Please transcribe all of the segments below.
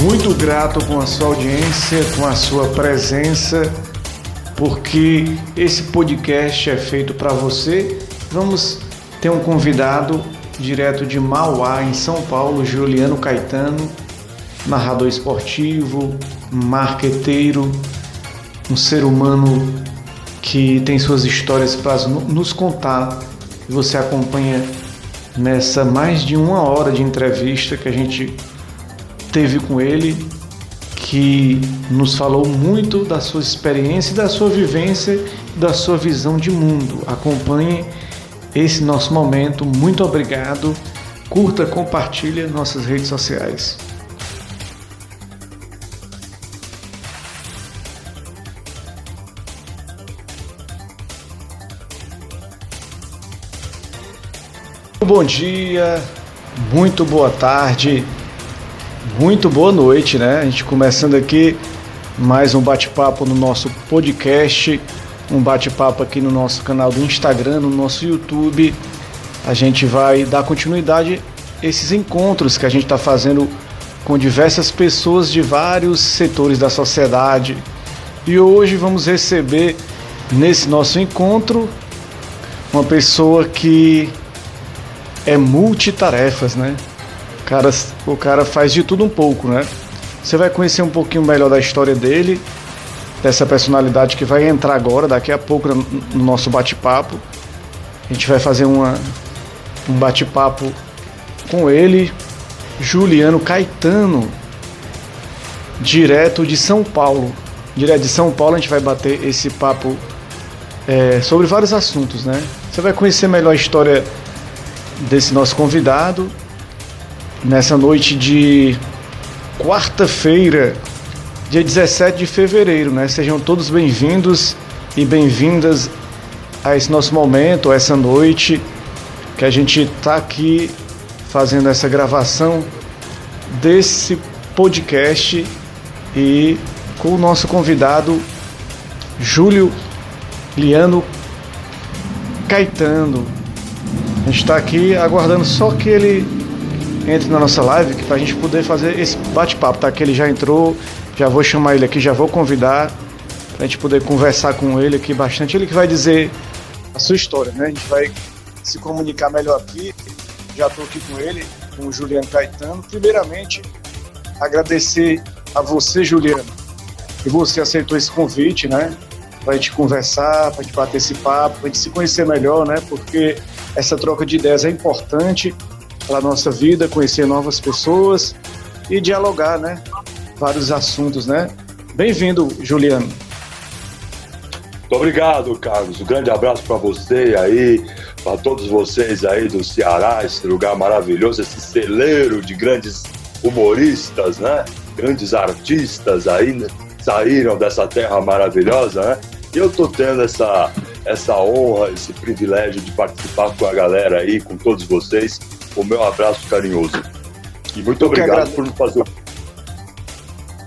muito grato com a sua audiência, com a sua presença, porque esse podcast é feito para você. Vamos ter um convidado direto de Mauá, em São Paulo, Juliano Caetano, narrador esportivo, marqueteiro, um ser humano que tem suas histórias para nos contar. Você acompanha nessa mais de uma hora de entrevista que a gente teve com ele, que nos falou muito da sua experiência, da sua vivência, da sua visão de mundo. Acompanhe esse nosso momento. Muito obrigado. Curta, compartilhe nossas redes sociais. Bom dia, muito boa tarde, muito boa noite, né? A gente começando aqui mais um bate-papo no nosso podcast, um bate-papo aqui no nosso canal do Instagram, no nosso YouTube. A gente vai dar continuidade a esses encontros que a gente está fazendo com diversas pessoas de vários setores da sociedade. E hoje vamos receber nesse nosso encontro uma pessoa que é multitarefas, né? Cara, o cara faz de tudo um pouco, né? Você vai conhecer um pouquinho melhor da história dele, dessa personalidade que vai entrar agora, daqui a pouco no nosso bate-papo. A gente vai fazer uma, um bate-papo com ele, Juliano Caetano, direto de São Paulo. Direto de São Paulo a gente vai bater esse papo é, sobre vários assuntos, né? Você vai conhecer melhor a história desse nosso convidado nessa noite de quarta-feira, dia 17 de fevereiro, né? Sejam todos bem-vindos e bem-vindas a esse nosso momento, a essa noite que a gente está aqui fazendo essa gravação desse podcast e com o nosso convidado Júlio Liano Caetano, a gente está aqui aguardando só que ele entre na nossa live para a gente poder fazer esse bate-papo, tá? Que ele já entrou, já vou chamar ele aqui, já vou convidar para a gente poder conversar com ele aqui bastante. Ele que vai dizer a sua história, né? A gente vai se comunicar melhor aqui. Já estou aqui com ele, com o Juliano Caetano. Primeiramente, agradecer a você, Juliano, que você aceitou esse convite, né? Para a gente conversar, para a gente bater esse papo, para a gente se conhecer melhor, né? Porque essa troca de ideias é importante para nossa vida, conhecer novas pessoas e dialogar, né? Vários assuntos, né? Bem-vindo, Juliano. Muito obrigado, Carlos. Um grande abraço para você aí, para todos vocês aí do Ceará, esse lugar maravilhoso, esse celeiro de grandes humoristas, né? Grandes artistas aí né? saíram dessa terra maravilhosa, né? E eu tô tendo essa essa honra, esse privilégio de participar com a galera aí, com todos vocês. O meu abraço carinhoso. E muito Eu obrigado por me fazer.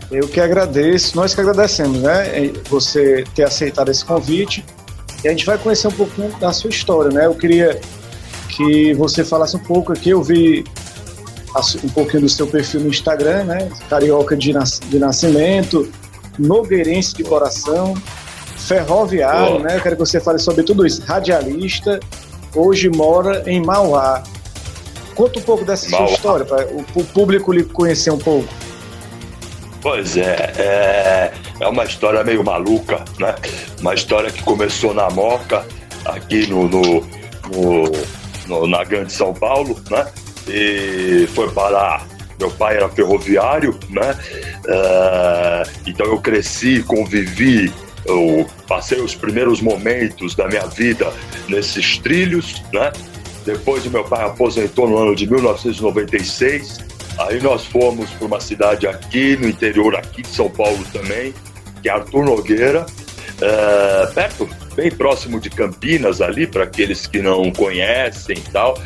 Eu que agradeço, nós que agradecemos, né? Você ter aceitado esse convite. E a gente vai conhecer um pouquinho da sua história, né? Eu queria que você falasse um pouco aqui. Eu vi um pouquinho do seu perfil no Instagram, né? Carioca de, nascimento, nogueirense de coração, ferroviário, né? Eu quero que você fale sobre tudo isso. Radialista, hoje mora em Mauá. Conta um pouco dessa Mauá. sua história, para o público lhe conhecer um pouco. Pois é, é, é uma história meio maluca, né? Uma história que começou na Moca, aqui no, no, no, no na Grande São Paulo, né? E foi parar meu pai era ferroviário, né? Uh, então eu cresci, convivi eu passei os primeiros momentos da minha vida nesses trilhos, né? Depois meu pai aposentou no ano de 1996. Aí nós fomos para uma cidade aqui no interior aqui de São Paulo também, que é Arthur Nogueira, é, perto, bem próximo de Campinas ali, para aqueles que não conhecem e tal.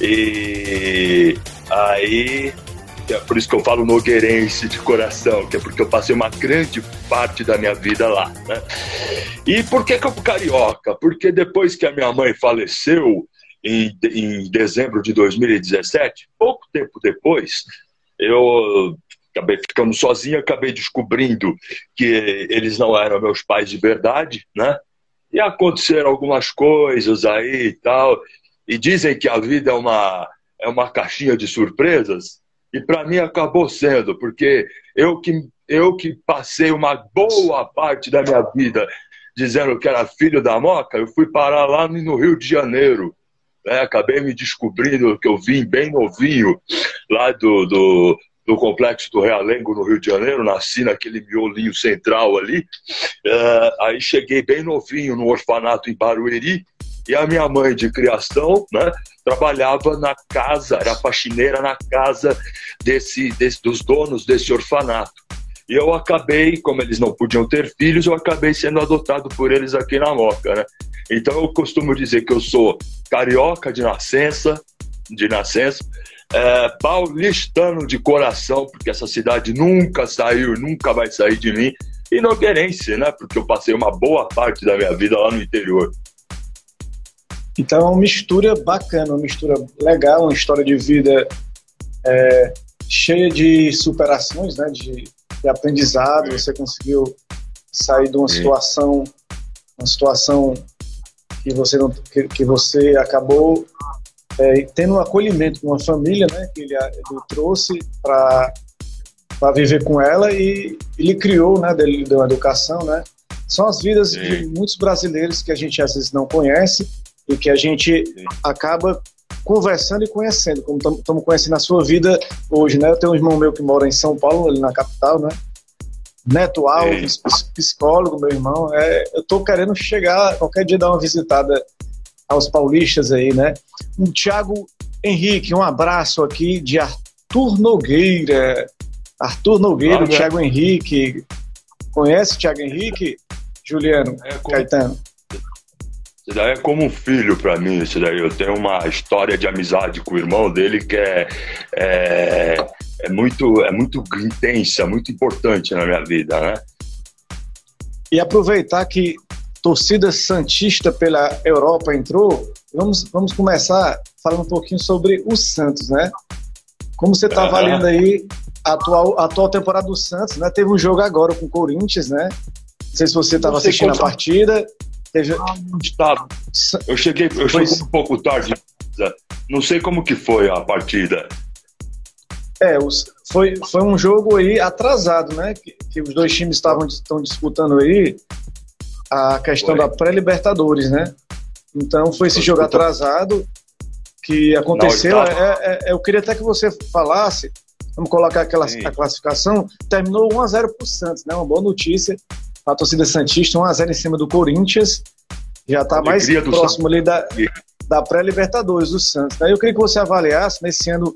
E aí é por isso que eu falo nogueirense de coração, que é porque eu passei uma grande parte da minha vida lá. Né? E por que, que eu carioca? Porque depois que a minha mãe faleceu, em, em dezembro de 2017, pouco tempo depois, eu acabei ficando sozinho, acabei descobrindo que eles não eram meus pais de verdade, né? E aconteceram algumas coisas aí e tal. E dizem que a vida é uma, é uma caixinha de surpresas. E para mim acabou sendo, porque eu que, eu que passei uma boa parte da minha vida dizendo que era filho da Moca, eu fui parar lá no Rio de Janeiro. Né? Acabei me descobrindo que eu vim bem novinho lá do, do, do complexo do Realengo, no Rio de Janeiro, nasci naquele miolinho central ali. Uh, aí cheguei bem novinho no orfanato em Barueri, e a minha mãe de criação, né, trabalhava na casa, era faxineira na casa desse, desse, dos donos desse orfanato. E eu acabei, como eles não podiam ter filhos, eu acabei sendo adotado por eles aqui na Moca, né? Então eu costumo dizer que eu sou carioca de nascença, de nascença, é, paulistano de coração, porque essa cidade nunca saiu, nunca vai sair de mim, e nogueirense, né? Porque eu passei uma boa parte da minha vida lá no interior. Então é uma mistura bacana, uma mistura legal, uma história de vida é, cheia de superações, né? De, de aprendizado. Você conseguiu sair de uma situação, uma situação que você não, que, que você acabou é, tendo um acolhimento com uma família, né, que ele, ele trouxe para para viver com ela e ele criou, né, dele deu uma educação, né. São as vidas Sim. de muitos brasileiros que a gente às vezes não conhece e que a gente Sim. acaba conversando e conhecendo, como estamos conhecendo a sua vida hoje, né? Eu tenho um irmão meu que mora em São Paulo, ali na capital, né? Neto Alves, psicólogo, meu irmão. É, eu estou querendo chegar, qualquer dia dar uma visitada aos paulistas aí, né? Um Thiago Henrique, um abraço aqui de Arthur Nogueira. Arthur Nogueira, Thiago Henrique. Conhece o Thiago Henrique? Juliano é Caetano. Isso daí é como um filho para mim, isso daí. Eu tenho uma história de amizade com o irmão dele que é, é, é, muito, é muito intensa, muito importante na minha vida, né? E aproveitar que torcida santista pela Europa entrou, vamos, vamos começar falando um pouquinho sobre o Santos, né? Como você está avaliando aí a atual, a atual temporada do Santos, né? Teve um jogo agora com o Corinthians, né? Não sei se você estava assistindo a partida. Teve... Ah. Eu cheguei, eu cheguei um pouco tarde. Não sei como que foi a partida. É, os, foi, foi um jogo aí atrasado, né? Que, que os dois times estavam estão disputando aí a questão Foi. da pré-Libertadores, né? Então foi esse jogo atrasado que aconteceu. É, é, é, eu queria até que você falasse, vamos colocar aquela a classificação, terminou 1x0 para o Santos, né? Uma boa notícia. A torcida Santista 1x0 em cima do Corinthians. Já está mais próximo ali da, da pré-Libertadores do Santos. Né? Eu queria que você avaliasse nesse ano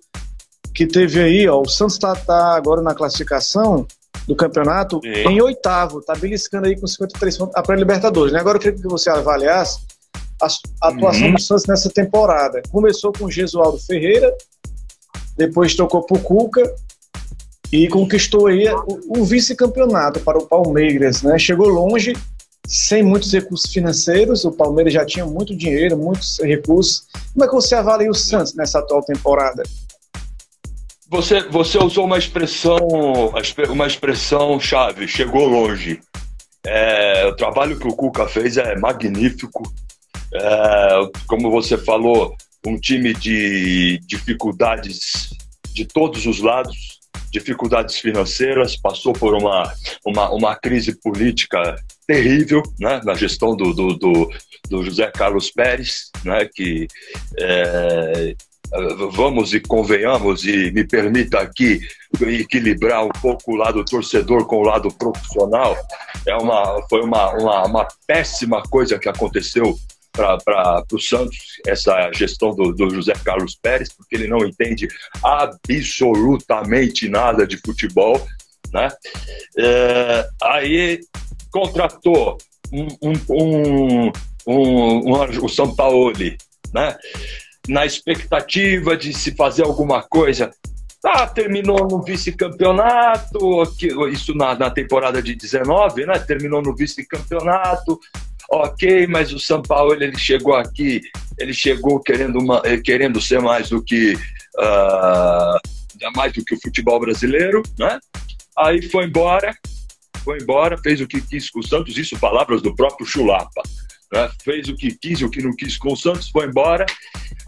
que teve aí, ó, o Santos está tá agora na classificação do campeonato em oitavo, tá beliscando aí com 53 pontos a pré-Libertadores. Né? Agora eu queria que você avaliasse a, a atuação uhum. do Santos nessa temporada. Começou com o Gesualdo Ferreira, depois tocou pro Cuca e conquistou aí o, o vice-campeonato para o Palmeiras, né? Chegou longe, sem muitos recursos financeiros, o Palmeiras já tinha muito dinheiro, muitos recursos. Como é que você avalia o Santos nessa atual temporada? Você, você usou uma expressão, uma expressão chave, chegou longe. É, o trabalho que o Cuca fez é magnífico. É, como você falou, um time de dificuldades de todos os lados, dificuldades financeiras, passou por uma, uma, uma crise política terrível né, na gestão do, do, do, do José Carlos Pérez, né, que é, vamos e convenhamos, e me permita aqui equilibrar um pouco o lado torcedor com o lado profissional, é uma, foi uma, uma, uma péssima coisa que aconteceu para o Santos, essa gestão do, do, José Carlos Pérez, porque ele não entende absolutamente nada de futebol. Né? É, aí contratou um, um, um, um, um o São Paulo, né? na expectativa de se fazer alguma coisa. Ah, terminou no vice-campeonato, isso na, na, temporada de 19, né? Terminou no vice-campeonato, ok, mas o São Paulo ele chegou aqui, ele chegou querendo, uma, eh, querendo ser mais do que uh, mais do que o futebol brasileiro, né? Aí foi embora, foi embora, fez o que quis com o Santos, isso palavras do próprio Chulapa. Né? Fez o que quis, o que não quis com o Santos, foi embora.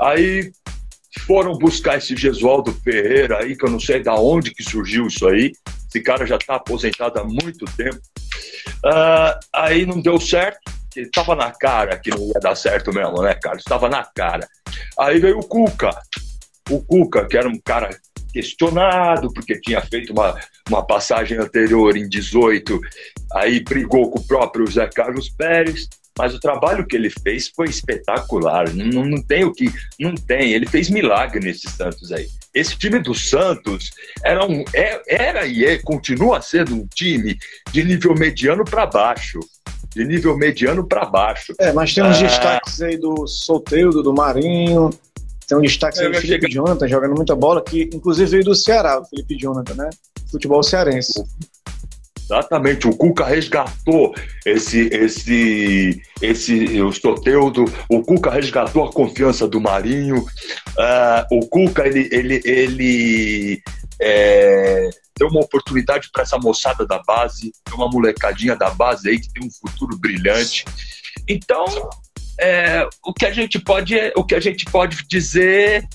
Aí foram buscar esse Gesualdo Ferreira aí, que eu não sei da onde que surgiu isso aí. Esse cara já está aposentado há muito tempo. Uh, aí não deu certo, estava na cara que não ia dar certo mesmo, né, cara? Estava na cara. Aí veio o Cuca. O Cuca, que era um cara questionado, porque tinha feito uma, uma passagem anterior em 18, aí brigou com o próprio Zé Carlos Pérez, mas o trabalho que ele fez foi espetacular. Não, não tem o que. Não tem. Ele fez milagre nesse Santos aí. Esse time do Santos era, um, é, era e é, continua sendo um time de nível mediano para baixo. De nível mediano para baixo. É, mas tem uns ah. destaques aí do Solteiro, do Marinho, tem um destaque aí do Felipe cheguei... Jonathan jogando muita bola, que inclusive veio do Ceará, o Felipe Jonathan, né? Futebol cearense. Exatamente, o Cuca resgatou esse, esse, esse, o Soteudo, o Cuca resgatou a confiança do Marinho, uh, o Cuca, ele, ele, ele é, deu uma oportunidade para essa moçada da base, uma molecadinha da base aí que tem um futuro brilhante. Então, é, o que a gente pode o que a gente pode dizer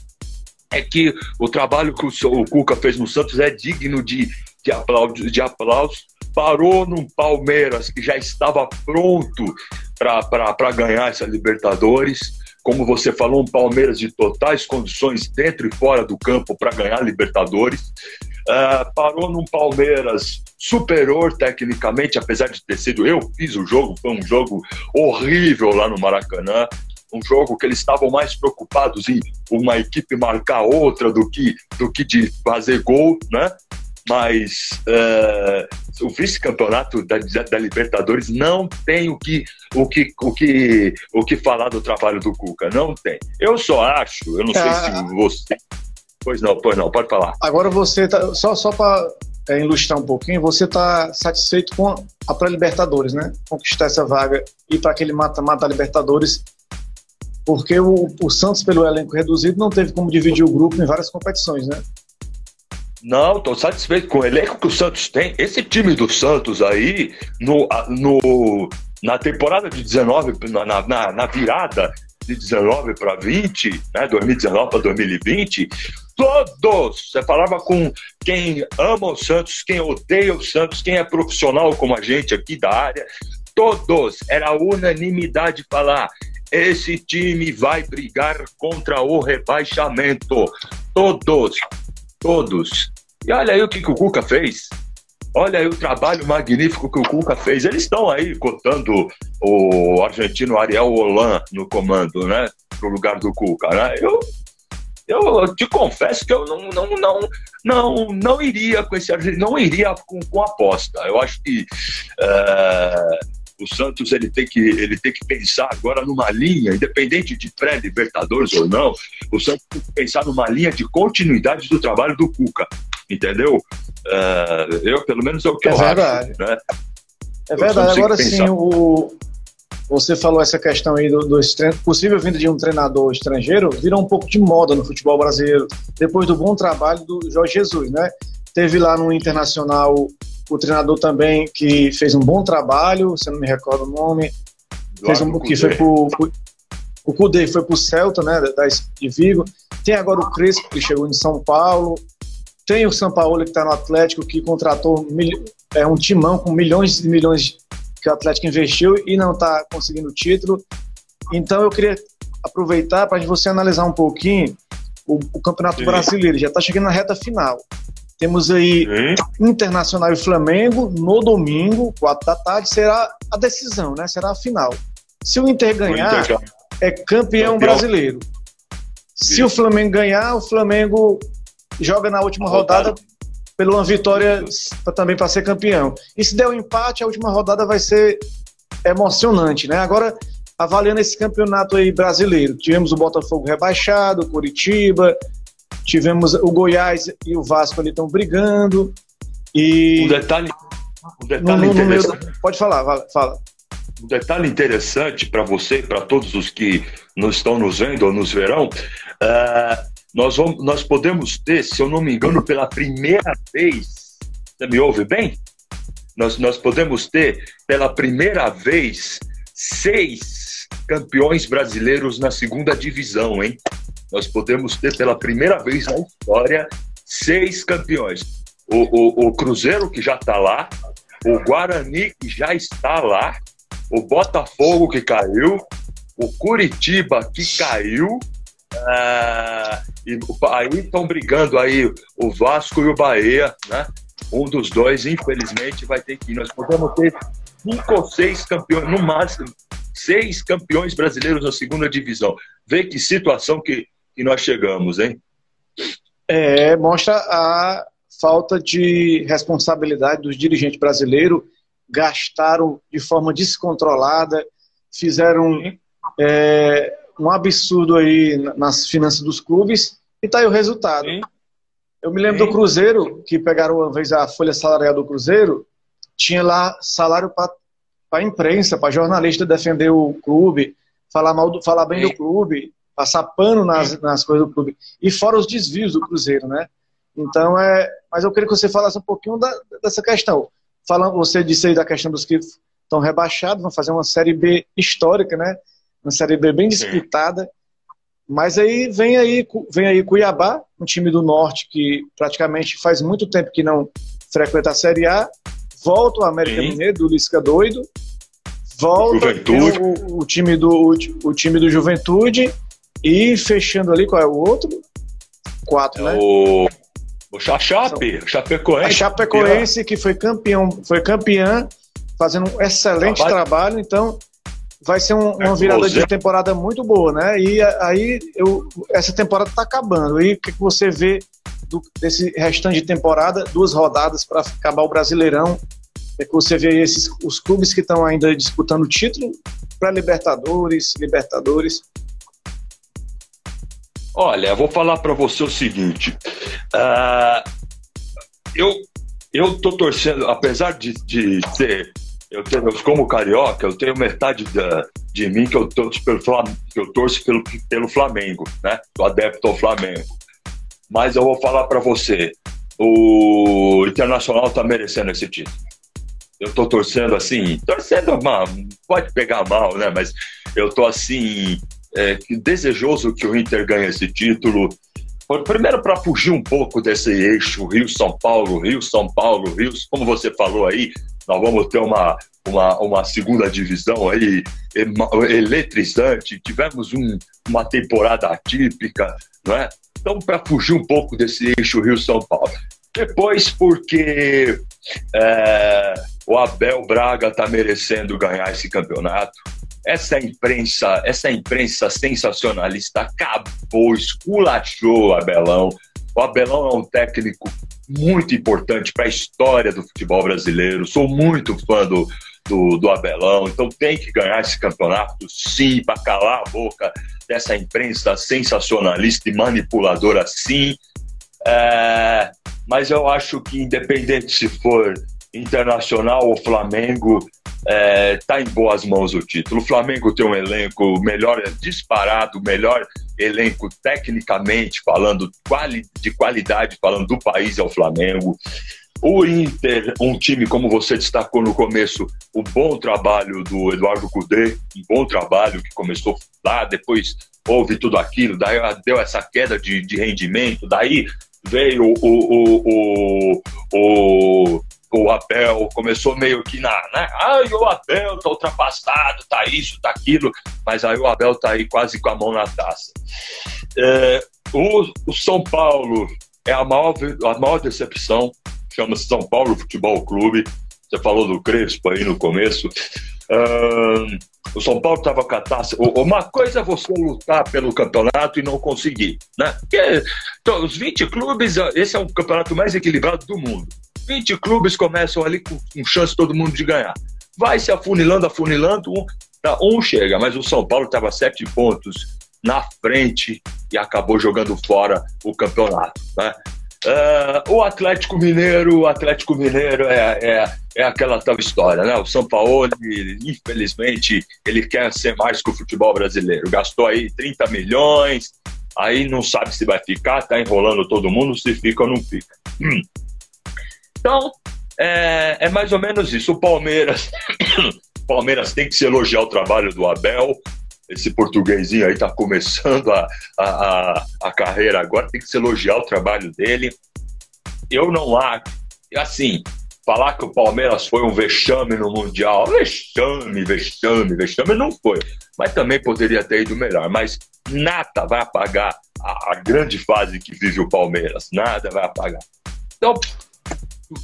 é que o trabalho que o, o Cuca fez no Santos é digno de, de aplauso, de aplauso. Parou num Palmeiras que já estava pronto para ganhar essa Libertadores. Como você falou, um Palmeiras de totais condições dentro e fora do campo para ganhar Libertadores. Uh, parou num Palmeiras superior tecnicamente, apesar de ter sido eu fiz o jogo, foi um jogo horrível lá no Maracanã, um jogo que eles estavam mais preocupados em uma equipe marcar outra do que do que de fazer gol, né? Mas uh, o vice-campeonato da, da, Libertadores não tem o que, o, que, o, que, o que falar do trabalho do Cuca, não tem. Eu só acho, eu não sei se ah. você. Pois não, pois não, pode falar. Agora você tá. Só, só para é, ilustrar um pouquinho, você está satisfeito com a pré-Libertadores, né? Conquistar essa vaga e para aquele mata-mata Libertadores, porque o, o, Santos, pelo elenco reduzido, não teve como dividir o grupo em várias competições, né? Não, estou satisfeito com o elenco que o Santos tem. Esse time do Santos aí, no, no, na temporada de 19, na, na, na virada de 19 para 20, né, 2019 para 2020, todos, você falava com quem ama o Santos, quem odeia o Santos, quem é profissional como a gente aqui da área, todos, era unanimidade falar, esse time vai brigar contra o rebaixamento. Todos, todos. E olha aí o que, que o Cuca fez. Olha aí o trabalho magnífico que o Cuca fez. Eles estão aí cotando o argentino Ariel Holan no comando, né? Pro lugar do Cuca, né? Eu, eu te confesso que eu não, não, não, não, não iria com esse não iria com, com aposta. Eu acho que uh, o Santos ele tem, que, ele tem que pensar agora numa linha, independente de pré-Libertadores ou não, o Santos tem que pensar numa linha de continuidade do trabalho do Cuca entendeu? Uh, eu, pelo menos, é o que é eu verdade. acho. Né? É verdade. Agora sim, o, você falou essa questão aí do, do possível vinda de um treinador estrangeiro, virou um pouco de moda no futebol brasileiro, depois do bom trabalho do Jorge Jesus, né? Teve lá no Internacional o treinador também que fez um bom trabalho, se não me recordo o nome, fez um que foi pro, pro o Cudê foi pro Celta, né, da, de Vigo. Tem agora o Crespo que chegou em São Paulo. Tem o São Paulo que está no Atlético, que contratou mil, é, um timão com milhões e milhões que o Atlético investiu e não está conseguindo o título. Então eu queria aproveitar para você analisar um pouquinho o, o Campeonato Sim. Brasileiro. Já está chegando na reta final. Temos aí Sim. Internacional e Flamengo no domingo, 4 da tarde, será a decisão, né? Será a final. Se o Inter ganhar, o Inter é campeão, campeão. brasileiro. Se o Flamengo ganhar, o Flamengo joga na última rodada, rodada pela uma vitória também para ser campeão. E se der um empate, a última rodada vai ser emocionante, né? Agora, avaliando esse campeonato aí brasileiro, tivemos o Botafogo rebaixado, o Curitiba, tivemos o Goiás e o Vasco ali estão brigando. E um detalhe, um detalhe no, no meu, pode falar, fala. Um detalhe interessante para você e para todos os que nos estão nos vendo ou nos verão, uh, nós, vamos, nós podemos ter, se eu não me engano, pela primeira vez, você me ouve bem? Nós, nós podemos ter, pela primeira vez, seis campeões brasileiros na segunda divisão, hein? Nós podemos ter, pela primeira vez na história, seis campeões. O, o, o Cruzeiro, que já está lá, o Guarani, que já está lá, o Botafogo, que caiu, o Curitiba, que caiu, ah, e aí estão brigando aí o Vasco e o Bahia, né? Um dos dois, infelizmente, vai ter que ir. Nós podemos ter cinco ou seis campeões, no máximo, seis campeões brasileiros na segunda divisão. Vê que situação que, que nós chegamos, hein? É, mostra a falta de responsabilidade dos dirigentes brasileiros, gastaram de forma descontrolada, fizeram é, um absurdo aí nas finanças dos clubes e tá aí o resultado. Sim. Eu me lembro Sim. do Cruzeiro, que pegaram uma vez a folha salarial do Cruzeiro, tinha lá salário para a imprensa, para jornalista defender o clube, falar, mal do, falar bem Sim. do clube, passar pano nas, nas coisas do clube. E fora os desvios do Cruzeiro, né? Então, é. Mas eu queria que você falasse um pouquinho da, dessa questão. Falando, você disse aí da questão dos que estão rebaixados, vão fazer uma Série B histórica, né? Uma Série B bem disputada. Mas aí vem aí, vem aí Cuiabá, um time do Norte que praticamente faz muito tempo que não frequenta a Série A. Volta o América Sim. Mineiro, do Lisca Doido. Volta o, o, time do, o, o, time do Juventude. E fechando ali, qual é o outro? Quatro, é né? O, o Chape, Chapecoense. A Chapecoense, que foi campeão, foi campeã, fazendo um excelente trabalho. trabalho. Então, vai ser um, uma virada de temporada muito boa, né? E aí eu, essa temporada está acabando. E o que, você vê do, desse restante de temporada? Duas rodadas para acabar o Brasileirão. É que você vê esses, os clubes que estão ainda disputando o título para Libertadores, Libertadores. Olha, eu vou falar para você o seguinte. Uh, eu eu tô torcendo, apesar de, de ser eu tenho, como carioca, eu tenho metade da, de mim que eu torço pelo Flamengo, que eu torço pelo, pelo Flamengo, né? Sou adepto ao Flamengo. Mas eu vou falar para você, o Internacional tá merecendo esse título. Eu tô torcendo assim, torcendo mal, pode pegar mal, né? Mas eu tô assim, é, desejoso que o Inter ganhe esse título. Primeiro, para fugir um pouco desse eixo Rio-São Paulo, Rio-São Paulo, Rio, como você falou aí, nós vamos ter uma, uma, uma segunda divisão aí eletrizante, tivemos um, uma temporada atípica, não é? Então, para fugir um pouco desse eixo Rio-São Paulo. Depois, porque é, o Abel Braga está merecendo ganhar esse campeonato. Essa imprensa, essa imprensa sensacionalista acabou, esculachou o Abelão. O Abelão é um técnico muito importante para a história do futebol brasileiro. Sou muito fã do, do, do, Abelão, então tem que ganhar esse campeonato, sim, para calar a boca dessa imprensa sensacionalista e manipuladora, sim. É, mas eu acho que, independente se for Internacional ou Flamengo, é, tá em boas mãos o título. O Flamengo tem um elenco melhor, disparado, melhor elenco tecnicamente falando, quali, de qualidade falando do país é o Flamengo. O Inter, um time, como você destacou no começo, o bom trabalho do Eduardo Cudê, um bom trabalho que começou lá, depois houve tudo aquilo, daí deu essa queda de, de rendimento, daí veio o, o, o, o, o Abel começou meio que na, né? Ai, o Abel tá ultrapassado, tá isso, tá aquilo, mas aí o Abel tá aí quase com a mão na taça. É, o, o, São Paulo é a maior, a maior decepção, chama-se São Paulo Futebol Clube. Você falou do Crespo aí no começo. o São Paulo estava taça. Uma coisa é você lutar pelo campeonato e não conseguir, né? Porque então, os 20 clubes, esse é o campeonato mais equilibrado do mundo. 20 clubes começam ali com, com chance todo mundo de ganhar. Vai se afunilando, afunilando, um, tá, um chega, mas o São Paulo estava sete pontos na frente e acabou jogando fora o campeonato. Né? Uh, o Atlético Mineiro, o Atlético Mineiro é, é, é aquela tal história, né? O São Paulo, infelizmente, ele quer ser mais que o futebol brasileiro. Gastou aí 30 milhões, aí não sabe se vai ficar, tá enrolando todo mundo, se fica ou não fica. Hum. Então, é, é, mais ou menos isso. O Palmeiras, Palmeiras tem que se elogiar o trabalho do Abel. Esse portuguesinho aí está começando a, a, a, carreira agora, tem que se elogiar o trabalho dele. Eu não acho, assim, falar que o Palmeiras foi um vexame no Mundial, vexame, vexame, vexame, não foi. Mas também poderia ter ido melhor. Mas nada vai apagar a, a grande fase que vive o Palmeiras. Nada vai apagar. Então,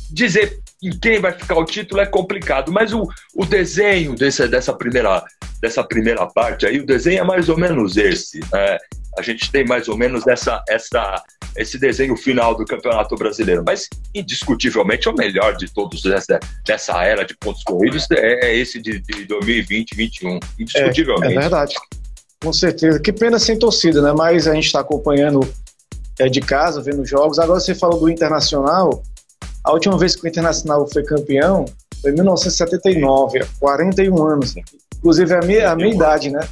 dizer em quem vai ficar o título é complicado, mas o, o desenho desse, dessa, primeira, dessa primeira parte aí, o desenho é mais ou menos esse. Né? A gente tem mais ou menos essa, essa, esse desenho final do Campeonato Brasileiro, mas indiscutivelmente é o melhor de todos dessa, dessa era de pontos corridos é, é esse de, de 2020 2021. Indiscutivelmente. É, é verdade. Com certeza. Que pena sem torcida, né? Mas a gente está acompanhando é, de casa, vendo jogos. Agora você falou do Internacional. A última vez que o Internacional foi campeão foi em 1979, há 41 anos. Inclusive a minha, a minha idade, né?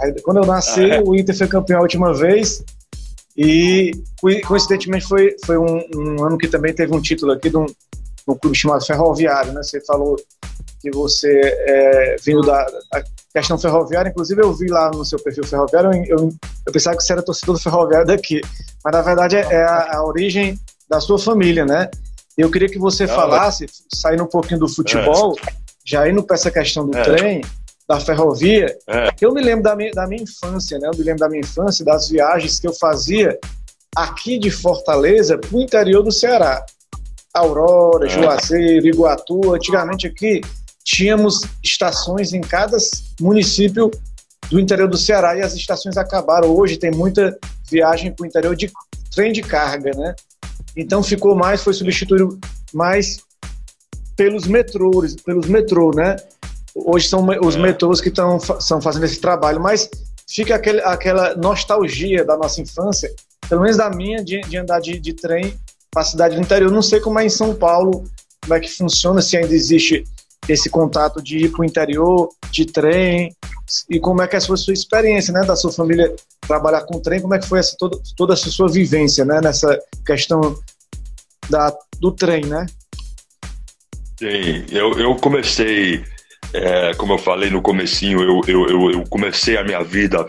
Aí, quando eu nasci, ah, é. o Inter foi campeão a última vez e coincidentemente foi, foi um, um ano que também teve um título aqui de um, um clube chamado Ferroviário, né? Você falou que você é vindo da, da, questão ferroviária, inclusive eu vi lá no seu perfil ferroviário, eu, eu, eu pensava que você era torcedor do ferroviário daqui, mas na verdade é, é a, a origem da sua família, né? Eu queria que você falasse, saindo um pouquinho do futebol, é. já indo para essa questão do é. trem, da ferrovia, é. eu me lembro da minha, da minha infância, né? Eu me lembro da minha infância, das viagens que eu fazia aqui de Fortaleza para o interior do Ceará. Aurora, é. Juazeiro, Iguatu. Antigamente aqui tínhamos estações em cada município do interior do Ceará e as estações acabaram. Hoje tem muita viagem para o interior de trem de carga, né? Então ficou mais, foi substituído mais pelos metrôs, pelos metrô, né? Hoje são os é. metrôs que estão são fazendo esse trabalho, mas fica aquele, aquela nostalgia da nossa infância, pelo menos da minha, de, de andar de, de trem para a cidade do interior. Não sei como é em São Paulo, como é que funciona, se ainda existe esse contato de ir para o interior, de trem, e como é que é a sua, experiência, né, da sua família trabalhar com trem, como é que foi essa, toda, toda essa sua vivência, né, nessa questão da, do trem, né? Sim, eu, eu comecei, é, como eu falei no comecinho, eu, eu, eu comecei a minha vida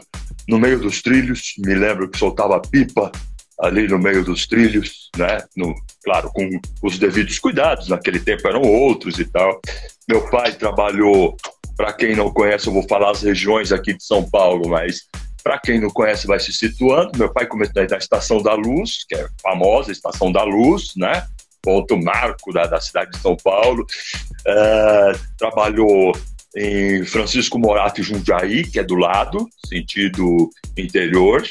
no meio dos trilhos, me lembro que soltava pipa ali no meio dos trilhos, né? No, claro, com os devidos cuidados, naquele tempo eram outros e tal. Meu pai trabalhou para quem não conhece, eu vou falar as regiões aqui de São Paulo, mas para quem não conhece, vai se situando. Meu pai começou na Estação da Luz, que é a famosa Estação da Luz, né? Ponto marco da, da cidade de São Paulo. É, trabalhou em Francisco Morato e Jundiaí, que é do lado, sentido interior.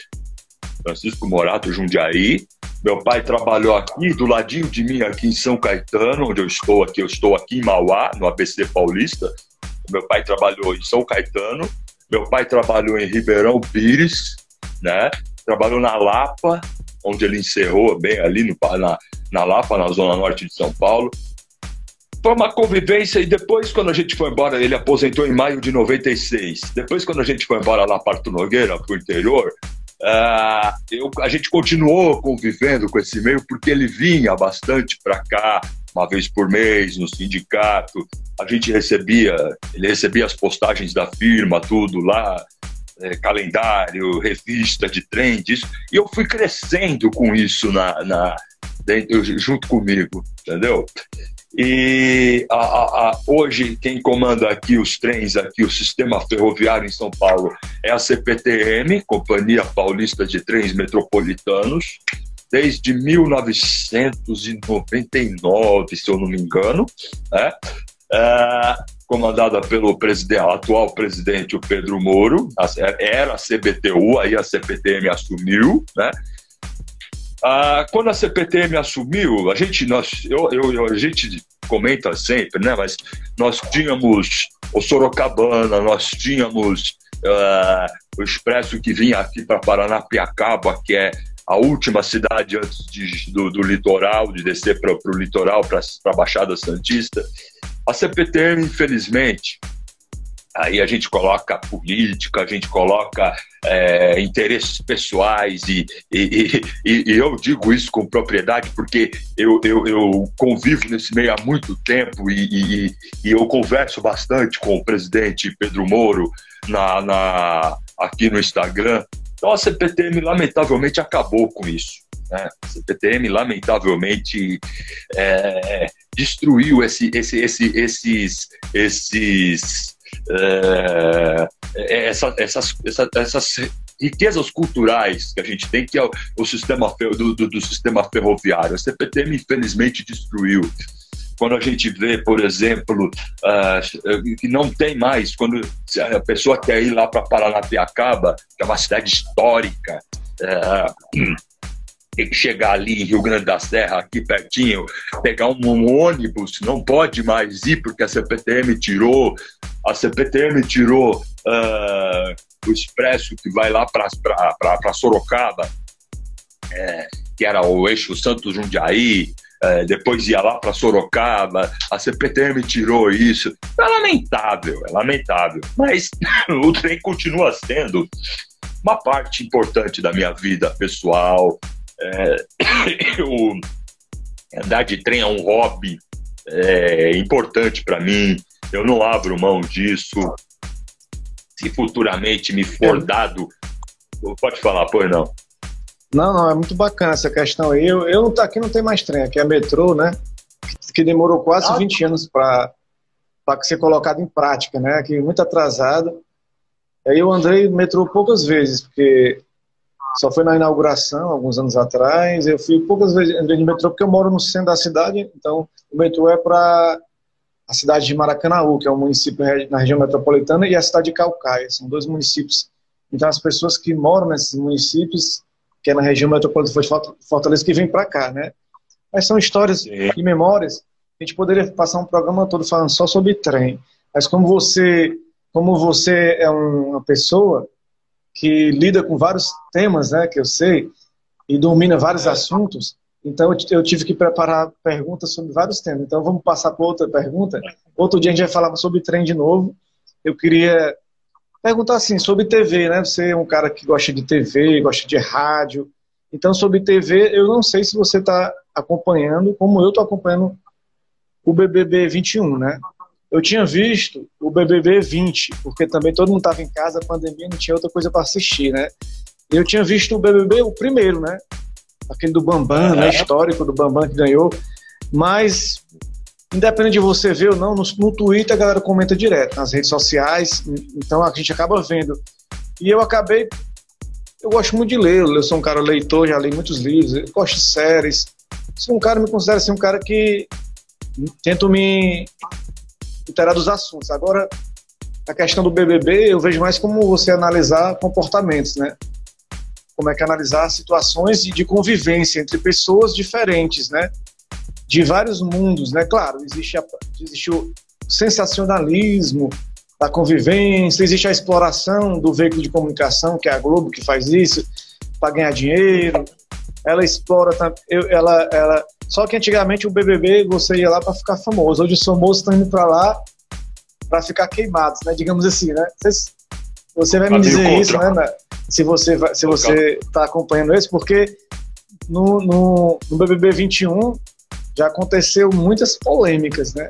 Francisco Morato, Jundiaí. Meu pai trabalhou aqui, do ladinho de mim, aqui em São Caetano, onde eu estou aqui. Eu estou aqui em Mauá, no ABC Paulista. Meu pai trabalhou em São Caetano, meu pai trabalhou em Ribeirão Pires, né? Trabalhou na Lapa, onde ele encerrou bem ali no, na, na Lapa, na zona norte de São Paulo. Foi uma convivência e depois, quando a gente foi embora, ele aposentou em maio de 96. Depois, quando a gente foi embora lá para Nogueira, para o interior, uh, eu, a gente continuou convivendo com esse meio porque ele vinha bastante para cá, uma vez por mês no sindicato. A gente recebia, ele recebia as postagens da firma, tudo lá, é, calendário, revista de trends, e eu fui crescendo com isso na, na dentro, junto comigo, entendeu? E a, a, a, hoje quem comanda aqui os trens, aqui o sistema ferroviário em São Paulo é a CPTM, Companhia Paulista de Trens Metropolitanos desde 1999, se eu não me engano, né? É, comandada pelo presidente, atual presidente, o Pedro Moro, era a CBTU, aí a CPTM assumiu, né? Ah, quando a CPTM assumiu, a gente, nós, eu, eu, a gente comenta sempre, né? Mas nós tínhamos o Sorocabana, nós tínhamos uh, o expresso que vinha aqui para Paranapiacaba, que é a última cidade antes de, do, do, litoral, de descer para o litoral, para a Baixada Santista. A CPTM, infelizmente, Aí a gente coloca política, a gente coloca é, interesses pessoais, e, e, e, e, eu digo isso com propriedade porque eu, eu, eu convivo nesse meio há muito tempo e, eu converso bastante com o presidente Pedro Moro na, na, aqui no Instagram. Então a CPTM, lamentavelmente, acabou com isso. Né? A CPTM, lamentavelmente, é, destruiu esse, esse, esse, esses, esses é, é, essa, essas, essa, essas riquezas culturais que a gente tem, que é o, o sistema do, do, do, sistema ferroviário. A CPTM, infelizmente, destruiu. Quando a gente vê, por exemplo, uh, que não tem mais, quando a pessoa quer ir lá para Paranapiacaba, que é uma cidade histórica, uh, tem que chegar ali em Rio Grande da Serra, aqui pertinho, pegar um, um, ônibus, não pode mais ir porque a CPTM tirou, a CPTM tirou uh, o expresso que vai lá para Sorocaba, é, que era o eixo Santos Jundiaí, é, depois ia lá para Sorocaba, a CPTM tirou isso. É lamentável, é lamentável. Mas o trem continua sendo uma parte importante da minha vida pessoal, é, eu, andar de trem é um hobby é, importante para mim. Eu não abro mão disso. Se futuramente me for dado, pode falar, pois não. Não, não, é muito bacana essa questão aí. Eu, eu aqui não tem mais trem, aqui é metrô, né? Que demorou quase ah. 20 anos para ser colocado em prática, né? Aqui muito atrasado. Aí eu andei metrô poucas vezes, porque só foi na inauguração, alguns anos atrás. Eu fui poucas vezes andei de metrô, porque eu moro no centro da cidade, então o metrô é para a cidade de Maracanaú, que é um município na região metropolitana, e a cidade de Calcaia, são dois municípios. Então as pessoas que moram nesses municípios, que é na região metropolitana de Fortaleza, que vêm para cá, né? Mas são histórias Sim. e memórias. A gente poderia passar um programa todo falando só sobre trem. Mas como você, como você é uma pessoa que lida com vários temas, né, que eu sei, e domina vários é. assuntos, então eu tive que preparar perguntas sobre vários temas. Então vamos passar para outra pergunta. Outro dia a gente vai falar sobre trem de novo. Eu queria perguntar assim sobre TV, né? Você é um cara que gosta de TV, gosta de rádio. Então sobre TV, eu não sei se você está acompanhando, como eu estou acompanhando o BBB 21, né? Eu tinha visto o BBB 20, porque também todo mundo estava em casa, a pandemia não tinha outra coisa para assistir, né? Eu tinha visto o BBB, o primeiro, né? Aquele do Bambam, né? Histórico do Bambam que ganhou. Mas, independente de você ver ou não, no, no Twitter a galera comenta direto, nas redes sociais, então a gente acaba vendo. E eu acabei. Eu gosto muito de ler, eu sou um cara leitor, já li muitos livros, eu gosto de séries. Sou um cara, me considero assim, um cara que tento me dos assuntos. Agora, a questão do BBB, eu vejo mais como você analisar comportamentos, né? Como é que analisar situações de, convivência entre pessoas diferentes, né? De vários mundos, né? Claro, existe, a, existe o sensacionalismo da convivência, existe a exploração do veículo de comunicação, que é a Globo que faz isso, para ganhar dinheiro. Ela explora, ela, ela só que antigamente o BBB você ia lá para ficar famoso. Hoje os famosos estão indo para lá para ficar queimados, né? Digamos assim, né? Você, você vai me dizer isso, né, né? Se você vai, se você está acompanhando isso, porque no, no, no, BBB 21 já aconteceu muitas polêmicas, né?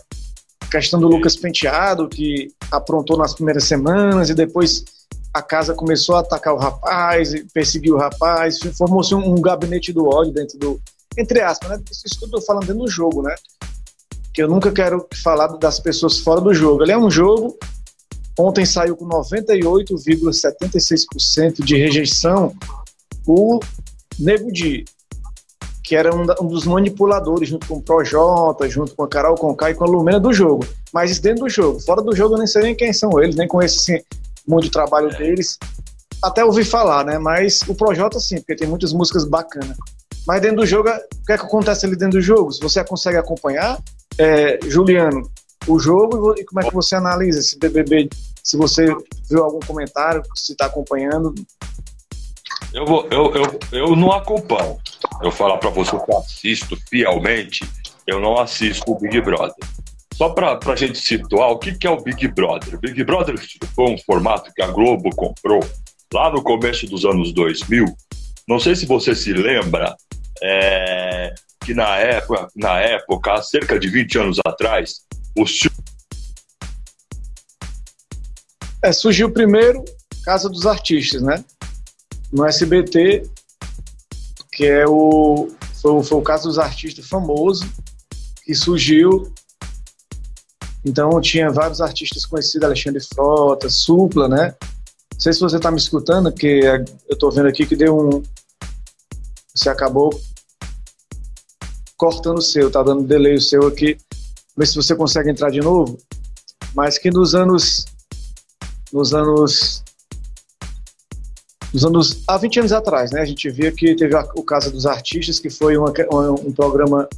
A questão do Lucas Penteado, que aprontou nas primeiras semanas e depois a casa começou a atacar o rapaz, perseguir o rapaz, formou-se um, um gabinete do ódio dentro do, entre aspas, né? Isso que eu falando dentro do jogo, né? Que eu nunca quero falar das pessoas fora do jogo. Ele é um jogo. Ontem saiu com 98,76% de rejeição o Nego Di, que era um, um, dos manipuladores, junto com o Projota, junto com a Carol Conká e com a Lumena do jogo. Mas dentro do jogo. Fora do jogo eu nem sei nem quem são eles, nem conheço assim, o mundo de trabalho deles. Até ouvi falar, né? Mas o Projota sim, porque tem muitas músicas bacanas. Mas dentro do jogo, o que é que acontece ali dentro do jogo? Se você consegue acompanhar, é, Juliano, o jogo e como é que você analisa esse BBB? Se você viu algum comentário, se está acompanhando. Eu, vou, eu, eu, eu não acompanho. Eu falar para você que assisto fielmente, eu não assisto o Big Brother. Só para a gente situar, o que, que é o Big Brother? Big Brother foi um formato que a Globo comprou lá no começo dos anos 2000. Não sei se você se lembra é, que na época, na época, há cerca de 20 anos atrás, o é, surgiu primeiro Casa dos Artistas, né? No SBT, que é o foi, foi o Casa dos Artistas famoso que surgiu. Então tinha vários artistas conhecidos, Alexandre Frota, Supla, né? Não sei se você está me escutando, porque eu estou vendo aqui que deu um. Você acabou cortando o seu, tá dando delay o seu aqui. Ver se você consegue entrar de novo. Mas que nos anos. Nos anos. Nos anos. Há 20 anos atrás, né? A gente via que teve o Casa dos Artistas, que foi uma, um programa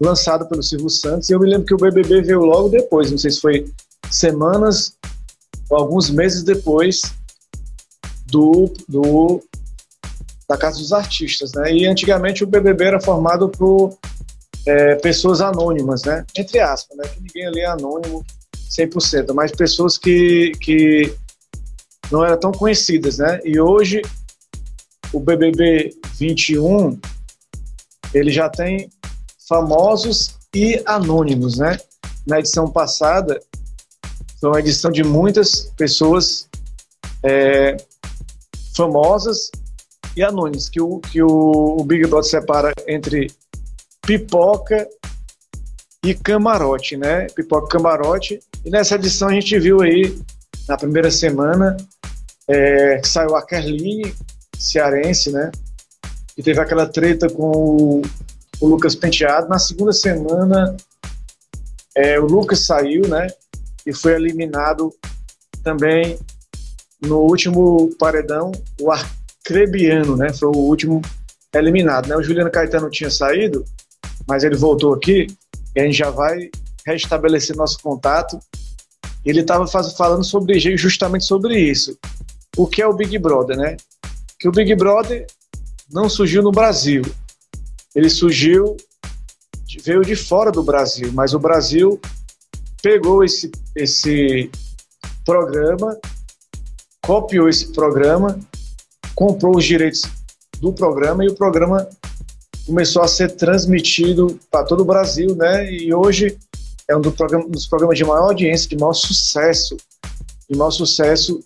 lançado pelo Silvio Santos. E eu me lembro que o BBB veio logo depois, não sei se foi semanas ou alguns meses depois do, do da Casa dos Artistas, né? E antigamente o BBB era formado por é, pessoas anônimas, né? Entre aspas, né? Que ninguém ali é anônimo 100%, mas pessoas que, que não eram tão conhecidas, né? E hoje o BBB 21 ele já tem famosos e anônimos, né? Na edição passada foi uma edição de muitas pessoas é, famosas e anônimas, que o, que o, Big Brother separa entre pipoca e camarote, né? Pipoca e camarote. E nessa edição a gente viu aí, na primeira semana, é, que saiu a Kerline, cearense, né? E teve aquela treta com o, o Lucas Penteado. Na segunda semana, é, o Lucas saiu, né? E foi eliminado também no último paredão, o Arcrebiano, né? Foi o último eliminado, né? O Juliano Caetano tinha saído, mas ele voltou aqui e a gente já vai restabelecer nosso contato. Ele estava falando sobre justamente sobre isso. O que é o Big Brother, né? Que o Big Brother não surgiu no Brasil. Ele surgiu veio de fora do Brasil, mas o Brasil pegou esse esse programa copiou esse programa, comprou os direitos do programa e o programa começou a ser transmitido para todo o Brasil, né? E hoje é um, do programa, dos programas de maior audiência, de maior sucesso, de maior sucesso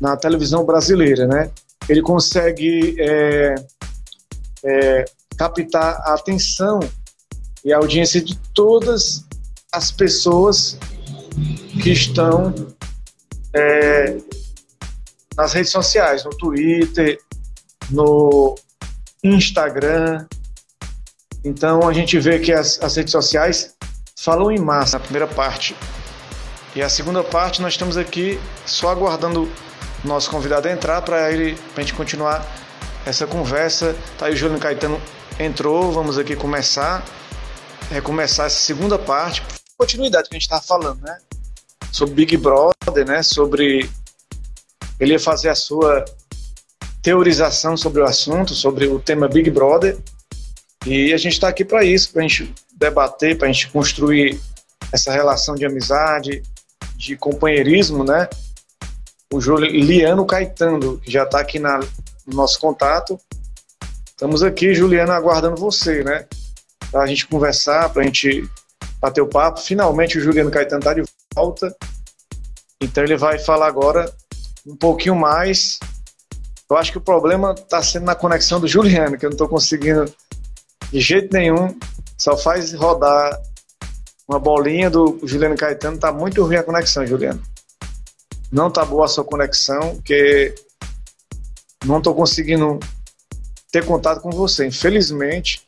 na televisão brasileira, né? Ele consegue é, é, captar a atenção e a audiência de todas as pessoas que estão é, nas redes sociais, no Twitter, no Instagram. Então a gente vê que as, as redes sociais falam em massa na primeira parte. E a segunda parte nós estamos aqui só aguardando o nosso convidado entrar para ele a gente continuar essa conversa. Tá aí o Júlio Caetano entrou, vamos aqui começar recomeçar essa segunda parte, continuidade que a gente estava falando, né? Sobre Big Brother, né? Sobre ele ia fazer a sua teorização sobre o assunto, sobre o tema Big Brother. E a gente está aqui para isso, para a gente debater, para a gente construir essa relação de amizade, de companheirismo, né? O Juliano Caetano, que já está aqui na, no nosso contato. Estamos aqui, Juliano, aguardando você, né? Para a gente conversar, para a gente bater o papo. Finalmente o Juliano Caetano está de volta. Então ele vai falar agora um pouquinho mais. Eu acho que o problema está sendo na conexão do Juliano, que eu não estou conseguindo de jeito nenhum. Só faz rodar uma bolinha do Juliano Caetano. Tá muito ruim a conexão, Juliano. Não tá boa a sua conexão, porque não estou conseguindo ter contato com você, infelizmente.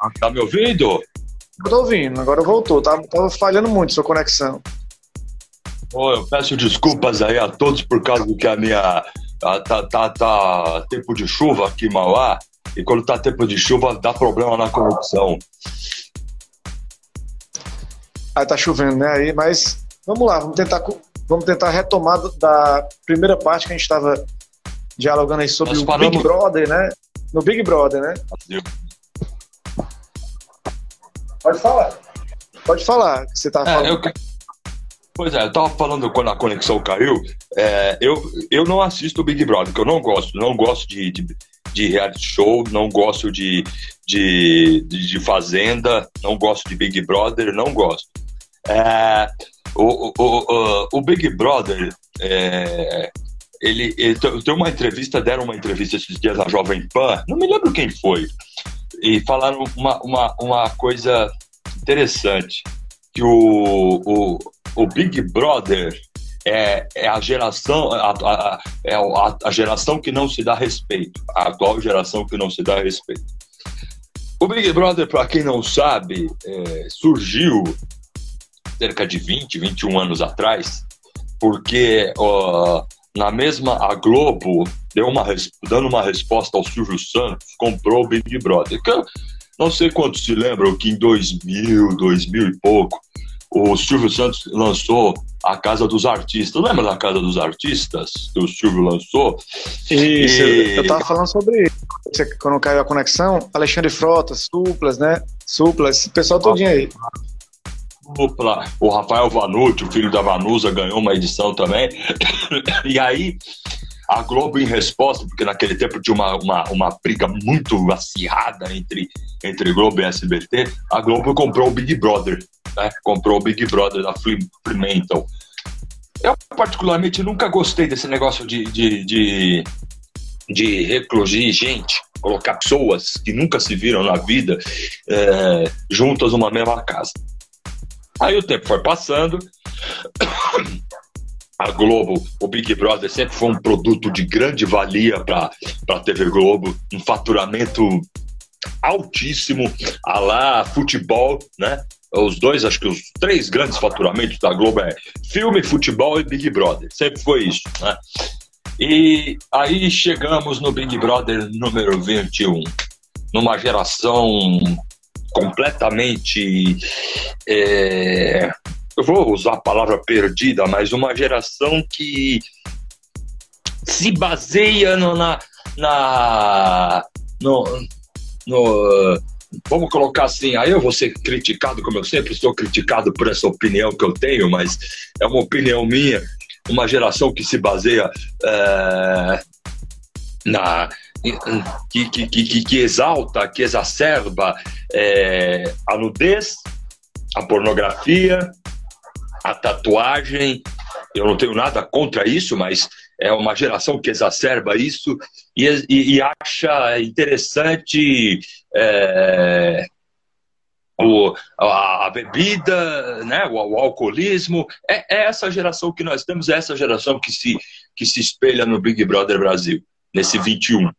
Ah, tá me ouvindo? Eu tô ouvindo, agora voltou. Tava, tava falhando muito a sua conexão. Oh, eu peço desculpas aí a todos por causa do que a minha. tá, tá, tá tempo de chuva aqui em Mauá, e quando tá tempo de chuva dá problema na conexão. Aí tá chovendo, né? Aí, mas vamos lá, vamos tentar, vamos tentar retomar da primeira parte que a gente estava dialogando aí sobre Nós o Big Brother, né? No Big Brother, né? Pode falar. Pode falar, que você tá é, falando. Eu... Pois é, eu tava falando quando a conexão caiu, é, eu, eu não assisto o Big Brother, porque eu não gosto, não gosto de, de, de reality show, não gosto de, de, de, Fazenda, não gosto de Big Brother, não gosto. É, o, o, o, o, Big Brother, é, ele, ele tem uma entrevista, deram uma entrevista esses dias na Jovem Pan, não me lembro quem foi, e falaram uma, uma, uma coisa interessante, que o, o, o Big Brother é, é a geração a, a, é a, a, geração que não se dá respeito, a atual geração que não se dá respeito. O Big Brother, para quem não sabe, é, surgiu cerca de 20, 21 anos atrás, porque na mesma a Globo deu uma dando uma resposta ao Silvio Santos, comprou o Big Brother. Que eu não sei quantos se lembram que em 2000, 2000 e pouco, o Silvio Santos lançou a Casa dos Artistas. Lembra da Casa dos Artistas que o Silvio lançou? Isso, e... eu tava falando sobre isso. Quando caiu a conexão, Alexandre Frota, Suplas, né? Suplas, o pessoal todinho aí. Supla, o Rafael Vanucci, o filho da Vanusa, ganhou uma edição também. e aí, a Globo, em resposta, porque naquele tempo tinha uma, uma, uma briga muito acirrada entre, entre Globo e SBT, a Globo comprou o Big Brother, né? Comprou o Big Brother da Fremantle. Eu, particularmente, nunca gostei desse negócio de, de, de, de recluir gente, colocar pessoas que nunca se viram na vida é, juntas numa mesma casa. Aí o tempo foi passando a Globo, o Big Brother sempre foi um produto de grande valia para a TV Globo, um faturamento altíssimo, a lá futebol, né? Os dois, acho que os três grandes faturamentos da Globo é filme, futebol e Big Brother. Sempre foi isso, né? E aí chegamos no Big Brother número 21, numa geração completamente é, eu vou usar a palavra perdida, mas uma geração que se baseia no, na, na no, no, vamos colocar assim, aí eu vou ser criticado, como eu sempre sou criticado por essa opinião que eu tenho, mas é uma opinião minha, uma geração que se baseia é, na que, que, que, que, exalta, que exacerba é, a nudez, a pornografia, a tatuagem. Eu não tenho nada contra isso, mas é uma geração que exacerba isso e, e, e acha interessante é, o, a, a, bebida, né, o, o alcoolismo. É, é, essa geração que nós temos, é essa geração que se, que se espelha no Big Brother Brasil. Nesse 21.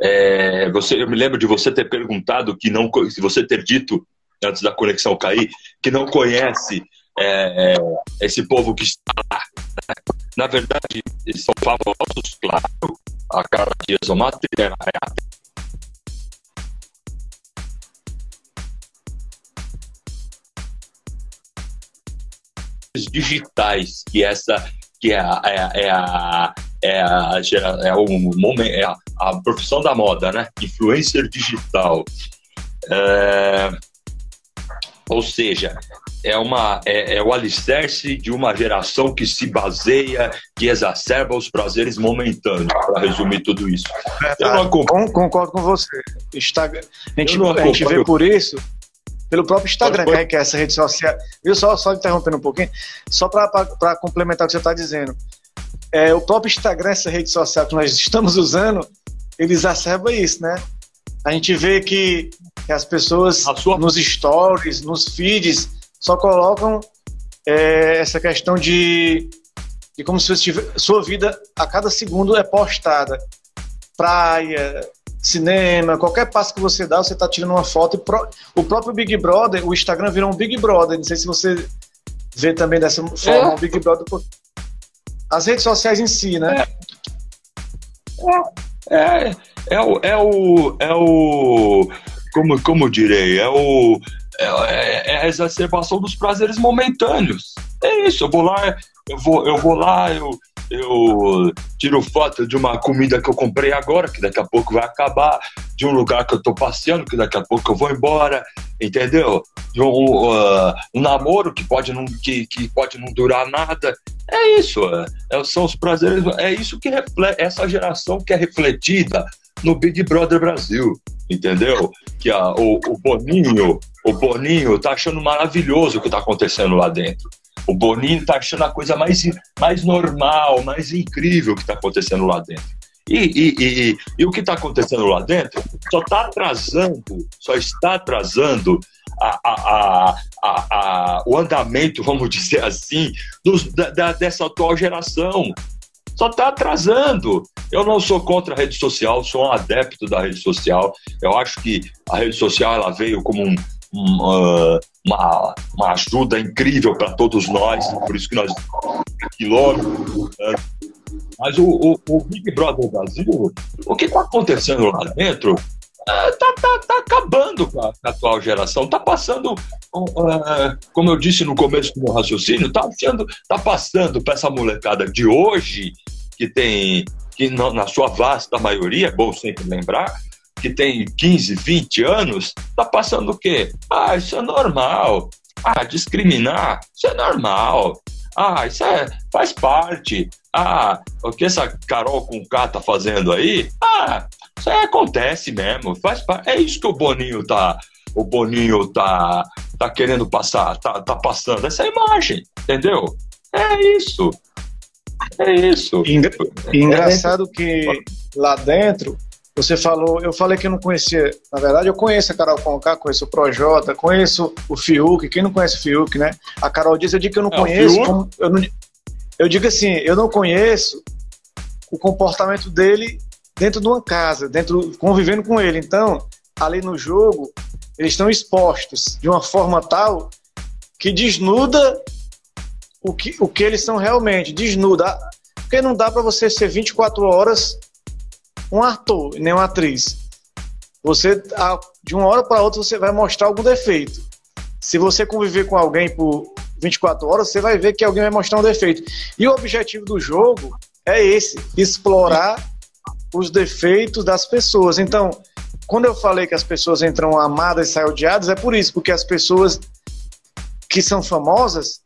É, você, eu me lembro de você ter perguntado que não, se você ter dito antes da conexão cair, que não conhece é, esse povo que está lá. Né? Na verdade, eles são famosos, claro. A de Exomate é a digitais que essa que é a, é é a, é, a, é, o momento, é a, a profissão da moda, né? Influencer digital. É, ou seja, é, uma, é, é, o alicerce de uma geração que se baseia, que exacerba os prazeres momentâneos, para resumir tudo isso. Eu não acompanho... Concordo com você. Instagram, a, gente, a gente vê por isso, pelo próprio Instagram, que é essa rede social. Viu só, só interrompendo um pouquinho, só para complementar o que você está dizendo. É, o próprio Instagram, essa rede social que nós estamos usando, ele exacerba isso, né? A gente vê que, que as pessoas sua... nos stories, nos feeds, só colocam é, essa questão de, de como se sua vida a cada segundo é postada. Praia, cinema, qualquer passo que você dá, você está tirando uma foto. Pro, o próprio Big Brother, o Instagram virou um Big Brother. Não sei se você vê também dessa forma, é. um Big Brother. As redes sociais em si, né? É, é, é, o, é o. É o. Como, como direi? É o é, é, é, a exacerbação dos prazeres momentâneos. É isso, eu vou lá, eu vou, eu vou lá, eu, eu tiro foto de uma comida que eu comprei agora, que daqui a pouco vai acabar, de um lugar que eu tô passeando, que daqui a pouco eu vou embora, entendeu? De um, uh, um namoro que pode, não, que, que pode não durar nada. É isso, é, é são os prazeres, é isso que reflete, essa geração que é refletida no Big Brother Brasil, entendeu? Que a, o, o Boninho, o Boninho tá achando maravilhoso o que tá acontecendo lá dentro. O Boninho está achando a coisa mais, mais normal, mais incrível que está acontecendo lá dentro. E, e, e, e o que está acontecendo lá dentro só está atrasando, só está atrasando a, a, a, o andamento, vamos dizer assim, dos, da, dessa atual geração. Só está atrasando. Eu não sou contra a rede social, sou um adepto da rede social. Eu acho que a rede social ela veio como um, uma, uma, uma ajuda incrível para todos nós, por isso que nós logo. Né? Mas o, o, o, Big Brother Brasil, o que está acontecendo lá dentro, está é, tá, tá, acabando com a, com a, atual geração. Está passando, uh, como eu disse no começo do meu raciocínio, está tá passando para essa molecada de hoje, que tem, que na sua vasta maioria, é bom sempre lembrar, que tem 15, 20 anos, tá passando o quê? Ah, isso é normal. Ah, discriminar, isso é normal. Ah, isso é, faz parte. Ah, o que essa Carol com K tá fazendo aí? Ah, isso aí acontece mesmo, faz parte. É isso que o Boninho tá, o Boninho tá, tá querendo passar, tá, tá passando essa imagem, entendeu? É isso. É isso. Engraçado que lá dentro você falou, eu falei que eu não conhecia, na verdade eu conheço a Carol Conká, conheço o Projota, conheço o Fiuk, quem não conhece o Fiuk, né? A Carol diz, eu digo que eu não é, conheço, como, eu, não, eu digo assim, eu não conheço o comportamento dele dentro de uma casa, dentro convivendo com ele. Então, ali no jogo, eles estão expostos de uma forma tal que desnuda o que, o que eles são realmente, desnuda. Porque não dá para você ser 24 horas um ator, nem uma atriz. Você, de uma hora para outra, você vai mostrar algum defeito. Se você conviver com alguém por 24 horas, você vai ver que alguém vai mostrar um defeito. E o objetivo do jogo é esse: explorar os defeitos das pessoas. Então, quando eu falei que as pessoas entram amadas e saem odiadas, é por isso, porque as pessoas que são famosas,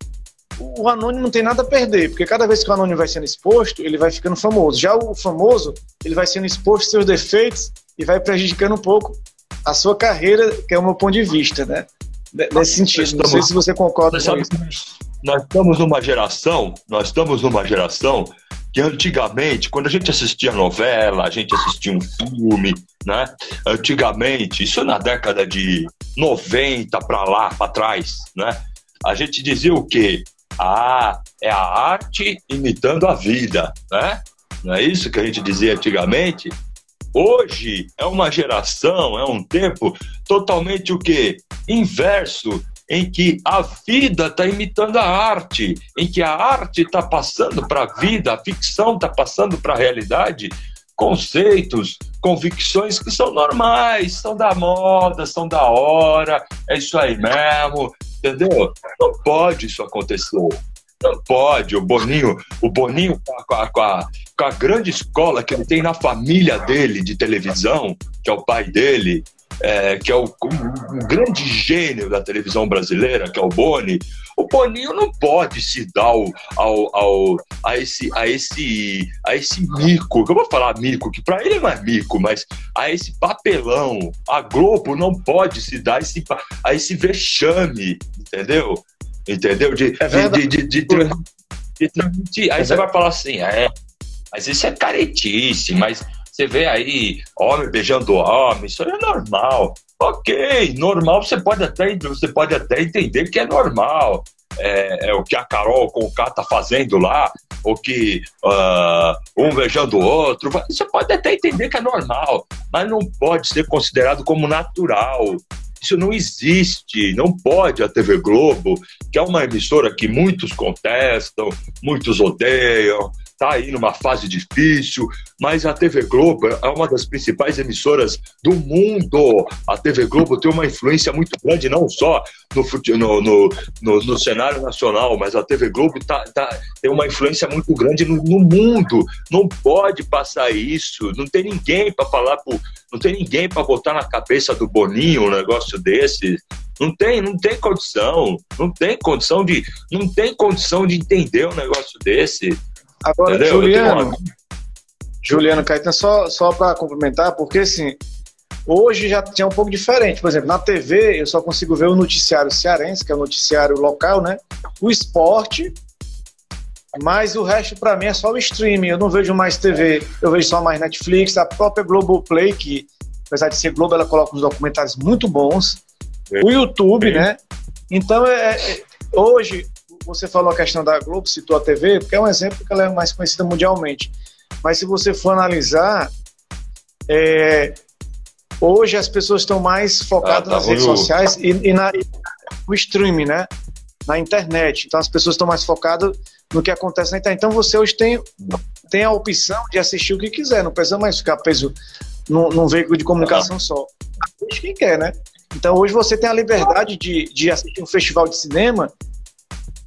o anônimo não tem nada a perder, porque cada vez que o anônimo vai sendo exposto, ele vai ficando famoso. Já o famoso, ele vai sendo exposto aos seus defeitos e vai prejudicando um pouco a sua carreira, que é o meu ponto de vista, né? Nesse sentido. Estamos, não sei se você concorda com isso. Nós estamos numa geração, nós estamos numa geração que antigamente, quando a gente assistia novela, a gente assistia um filme, né? Antigamente, isso na década de 90 para lá, para trás, né? A gente dizia o quê? Ah, é a arte imitando a vida, né? Não é isso que a gente dizia antigamente? Hoje é uma geração, é um tempo totalmente o quê? Inverso, em que a vida está imitando a arte, em que a arte está passando para a vida, a ficção está passando para a realidade, conceitos, convicções que são normais, são da moda, são da hora, é isso aí mesmo, entendeu? Não pode isso acontecer. Não pode. O Boninho, o Boninho com a, com, a, com a grande escola que ele tem na família dele de televisão, que é o pai dele, é, que é o, um, um, grande gênio da televisão brasileira, que é o Boni, o Boninho não pode se dar ao, ao, ao, a, esse, a, esse, a esse mico, que eu vou falar mico, que para ele não é mico, mas a esse papelão. A Globo não pode se dar esse, a esse vexame, entendeu? Entendeu? De, é de, de, de, de, transmitir. Aí é você vai falar assim, é, mas isso é caretice, mas você vê aí homem beijando homem, isso é normal. Ok, normal você pode até, você pode até entender que é normal. É, é o que a Carol com o K tá fazendo lá, ou que uh, um beijando o outro. Você pode até entender que é normal, mas não pode ser considerado como natural. Isso não existe, não pode a TV Globo, que é uma emissora que muitos contestam, muitos odeiam, está aí numa fase difícil, mas a TV Globo é uma das principais emissoras do mundo. A TV Globo tem uma influência muito grande, não só no, no, no, no, no cenário nacional, mas a TV Globo tá, tá, tem uma influência muito grande no, no mundo. Não pode passar isso. Não tem ninguém para falar, pro, não tem ninguém para botar na cabeça do Boninho um negócio desse. Não tem, não tem condição, não tem condição de, não tem condição de entender um negócio desse. Agora, Entendeu? Juliano, Juliano Caetano, só, só para complementar, porque assim, hoje já tinha um pouco diferente. Por exemplo, na TV eu só consigo ver o noticiário cearense, que é o noticiário local, né? O esporte, mas o resto para mim é só o streaming. Eu não vejo mais TV, eu vejo só mais Netflix, a própria Globoplay, que apesar de ser Globo, ela coloca uns documentários muito bons. O YouTube, né? Então, é, é, hoje, você falou a questão da Globo, citou a TV, porque é um exemplo que ela é mais conhecida mundialmente. Mas se você for analisar, é, hoje as pessoas estão mais focadas ah, tá nas redes sociais e, e na, no streaming, né? Na internet. Então as pessoas estão mais focadas no que acontece na internet. Então você hoje tem, tem a opção de assistir o que quiser, não precisa mais ficar preso num, num veículo de comunicação ah. só. Assiste quem quer, né? Então hoje você tem a liberdade de, de assistir um festival de cinema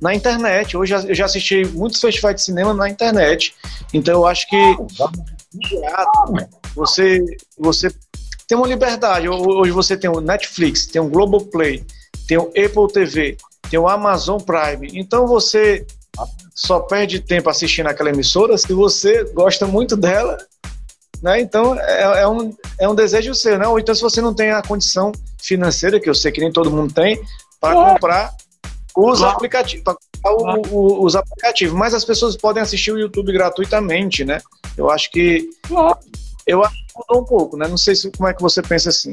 na internet. Hoje eu já assisti muitos festivais de cinema na internet. Então eu acho que você, você tem uma liberdade. Hoje você tem o Netflix, tem o Globoplay, tem o Apple TV, tem o Amazon Prime. Então você só perde tempo assistindo aquela emissora se você gosta muito dela. Né? Então é, é, um, é um desejo seu, né? Ou então se você não tem a condição financeira, que eu sei que nem todo mundo tem, para comprar os claro. aplicativos, claro. os aplicativos, mas as pessoas podem assistir o YouTube gratuitamente, né? Eu acho que claro. eu acho que mudou um pouco, né? Não sei se, como é que você pensa assim.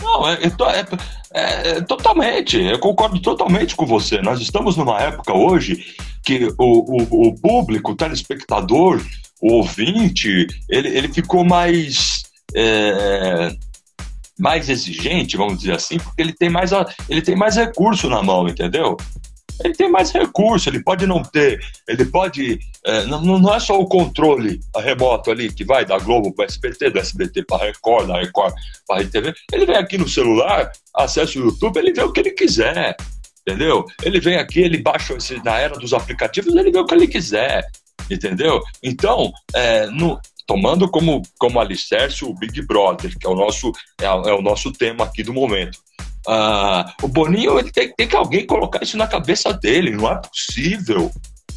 Não, é, é, é, totalmente, eu concordo totalmente com você. Nós estamos numa época hoje que o, o, o público, o telespectador, o ouvinte, ele, ele ficou mais. É, mais exigente, vamos dizer assim, porque ele tem mais, ele tem mais recurso na mão, entendeu? Ele tem mais recurso, ele pode não ter, ele pode. É, não, não é só o controle remoto ali que vai da Globo para SBT, do SBT para Record, da Record para a RTV. Ele vem aqui no celular, acessa o YouTube, ele vê o que ele quiser, entendeu? Ele vem aqui, ele baixa esse, na era dos aplicativos, ele vê o que ele quiser, entendeu? Então, é, no, tomando como, como alicerce o Big Brother, que é o nosso, é, é o nosso tema aqui do momento. Ah, o Boninho ele tem, tem que alguém colocar isso na cabeça dele, não é possível.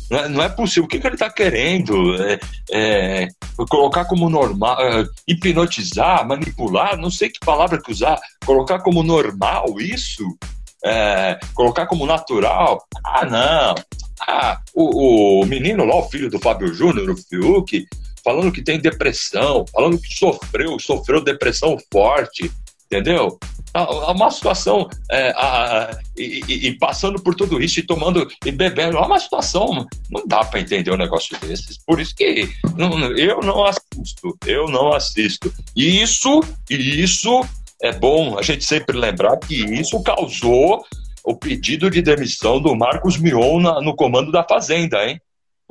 Não é, não é possível. O que, que ele está querendo? É, é, colocar como normal, é, hipnotizar, manipular, não sei que palavra que usar. Colocar como normal isso? É, colocar como natural? Ah, não. Ah, o, o menino lá, o filho do Fábio Júnior, o Fiuk, falando que tem depressão, falando que sofreu, sofreu depressão forte, entendeu? Uma situação, é, a, e, e, passando por tudo isso e tomando e bebendo, é uma situação, não dá para entender um negócio desses. Por isso que não, eu não assisto, eu não assisto. E isso, e isso é bom a gente sempre lembrar que isso causou o pedido de demissão do Marcos Mion na, no comando da Fazenda, hein?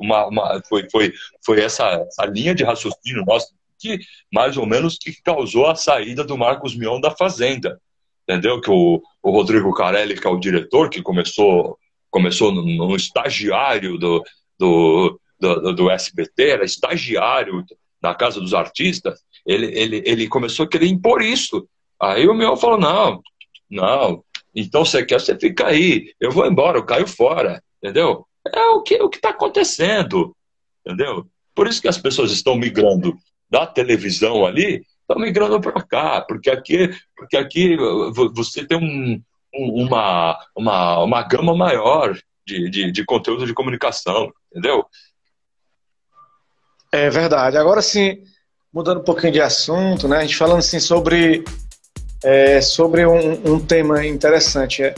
Uma, uma, foi, foi, foi essa, essa linha de raciocínio nosso que mais ou menos que causou a saída do Marcos Mion da Fazenda. Entendeu? Que o, o Rodrigo Carelli, que é o diretor, que começou, começou no, no estagiário do, do, do, do, SBT, era estagiário na Casa dos Artistas, ele, ele, ele começou a querer impor isso. Aí o Mion falou: não, não, então você quer, você fica aí, eu vou embora, eu caio fora, entendeu? É o que o está acontecendo, entendeu? Por isso que as pessoas estão migrando da televisão ali, estão migrando para cá, porque aqui, porque aqui você tem um, uma, uma, uma gama maior de, de, de conteúdo de comunicação, entendeu? É verdade. Agora sim, mudando um pouquinho de assunto, né? A gente falando assim sobre, é, sobre um, um tema interessante. É,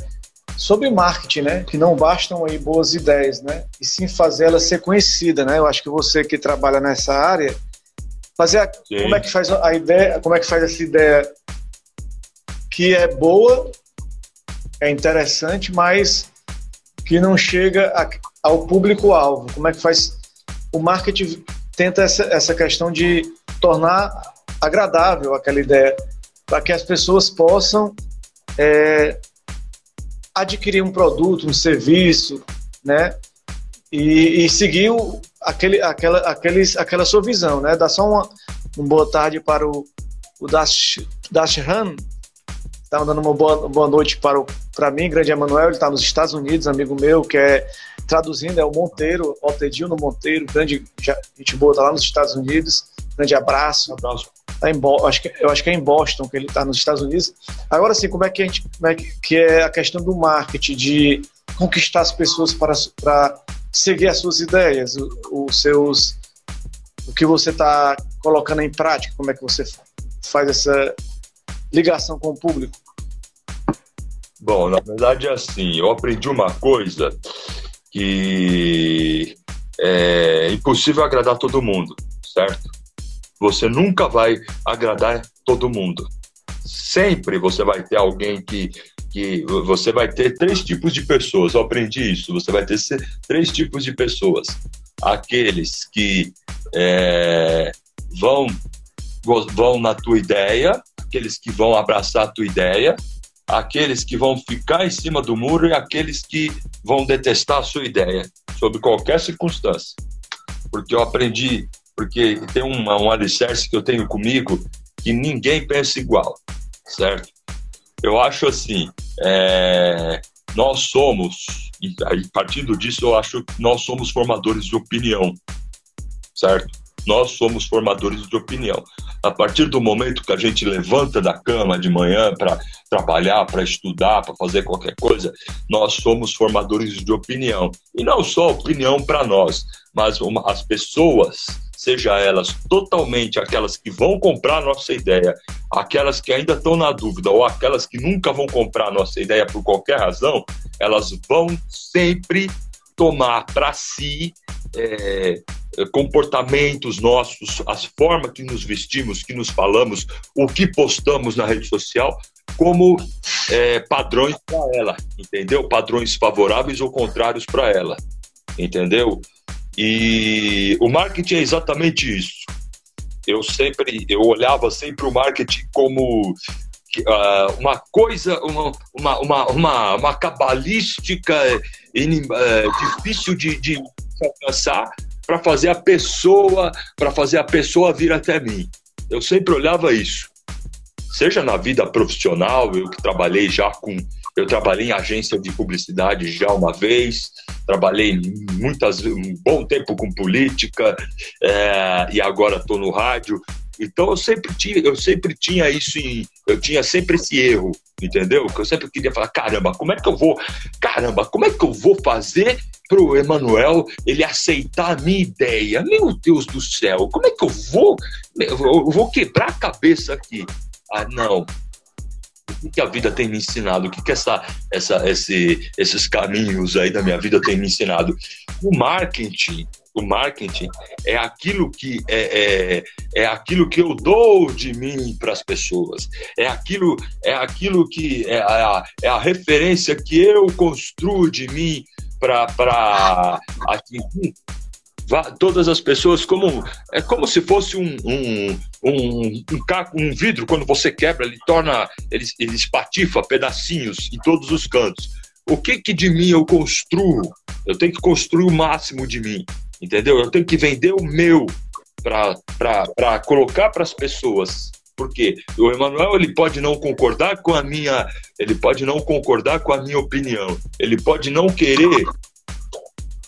sobre marketing, né? Que não bastam aí boas ideias, né? E sim fazer ela ser conhecida, né? Eu acho que você que trabalha nessa área, fazer a, como é que faz a ideia, como é que faz essa ideia que é boa, é interessante, mas que não chega a, ao público-alvo. Como é que faz o marketing tenta essa, essa questão de tornar agradável aquela ideia, para que as pessoas possam é, adquirir um produto, um serviço, né? E, e seguir o, aquele, aquela, aqueles, aquela sua visão, né? Dá só uma, uma boa tarde para o, o Dash, Dash Han, está dando uma boa, boa noite para, o, para mim, grande Emanuel, ele está nos Estados Unidos, amigo meu, que é traduzindo, é o Monteiro, Altedilno Monteiro, grande gente boa, está lá nos Estados Unidos, grande abraço. Um abraço. Tá em, acho que, eu acho que é em Boston que ele está nos Estados Unidos. Agora sim, como é que a gente, como é que, que é a questão do marketing, de conquistar as pessoas para, para seguir as suas ideias, os seus, o que você está colocando em prática, como é que você faz essa ligação com o público? Bom, na verdade é assim, eu aprendi uma coisa que é impossível agradar todo mundo, certo? Você nunca vai agradar todo mundo. Sempre você vai ter alguém que, que você vai ter três tipos de pessoas. Eu aprendi isso. Você vai ter três tipos de pessoas. Aqueles que é, vão vão na tua ideia, aqueles que vão abraçar a tua ideia, aqueles que vão ficar em cima do muro e aqueles que vão detestar a sua ideia, sob qualquer circunstância. Porque eu aprendi, porque tem um, um alicerce que eu tenho comigo que ninguém pensa igual, certo? Eu acho assim, é, nós somos, e partindo disso, eu acho que nós somos formadores de opinião, certo? Nós somos formadores de opinião. A partir do momento que a gente levanta da cama de manhã para trabalhar, para estudar, para fazer qualquer coisa, nós somos formadores de opinião. E não só opinião para nós, mas uma, as pessoas, seja elas totalmente aquelas que vão comprar nossa ideia, aquelas que ainda estão na dúvida ou aquelas que nunca vão comprar nossa ideia por qualquer razão, elas vão sempre tomar para si é, comportamentos nossos, as formas que nos vestimos, que nos falamos, o que postamos na rede social, como é, padrões para ela, entendeu? Padrões favoráveis ou contrários para ela, entendeu? E o marketing é exatamente isso. Eu sempre, eu olhava sempre o marketing como uh, uma coisa, uma, uma, uma, uma, cabalística uh, difícil de, de alcançar para fazer a pessoa, para fazer a pessoa vir até mim. Eu sempre olhava isso. Seja na vida profissional, eu que trabalhei já com eu trabalhei em agência de publicidade já uma vez, trabalhei muitas um bom tempo com política é, e agora estou no rádio. Então eu sempre tinha, eu sempre tinha isso em, eu tinha sempre esse erro, entendeu? Que eu sempre queria falar, caramba, como é que eu vou, caramba, como é que eu vou fazer para o Emanuel ele aceitar a minha ideia? Meu Deus do céu, como é que eu vou, eu vou quebrar a cabeça aqui? Ah, não, o que a vida tem me ensinado, o que, que essa, essa, esse, esses caminhos aí da minha vida tem me ensinado. O marketing, o marketing é aquilo que é, é, é aquilo que eu dou de mim para as pessoas, é aquilo é aquilo que é a, é a referência que eu construo de mim para atingir todas as pessoas como é como se fosse um um, um, um, caco, um vidro. Quando você quebra ele torna ele, ele espatifa pedacinhos em todos os cantos. O que que de mim eu construo? Eu tenho que construir o máximo de mim entendeu? Eu tenho que vender o meu para colocar para as pessoas porque o Emanuel ele pode não concordar com a minha ele pode não concordar com a minha opinião. Ele pode não querer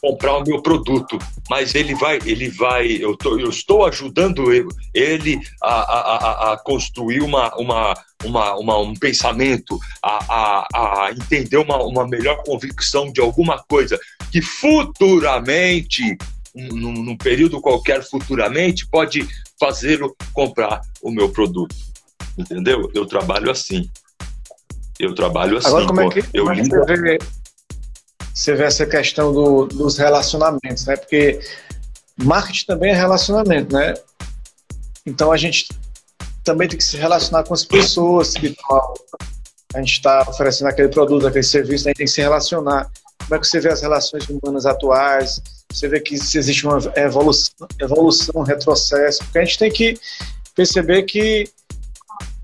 comprar o meu produto, mas ele vai, ele vai, eu, tô, eu estou ajudando ele a, a, a construir uma, uma, uma, uma, um pensamento, a, a, a entender uma, uma melhor convicção de alguma coisa que futuramente, num, num período qualquer futuramente, pode fazê-lo comprar o meu produto. Entendeu? Eu trabalho assim. Eu trabalho assim. Agora, como é que, eu como é que você vê você vê essa questão do, dos relacionamentos, né? Porque marketing também é relacionamento, né? Então a gente também tem que se relacionar com as pessoas que a gente está oferecendo aquele produto, aquele serviço, a gente tem que se relacionar. Como é que você vê as relações humanas atuais? você vê que existe uma evolução, evolução, retrocesso, porque a gente tem que perceber que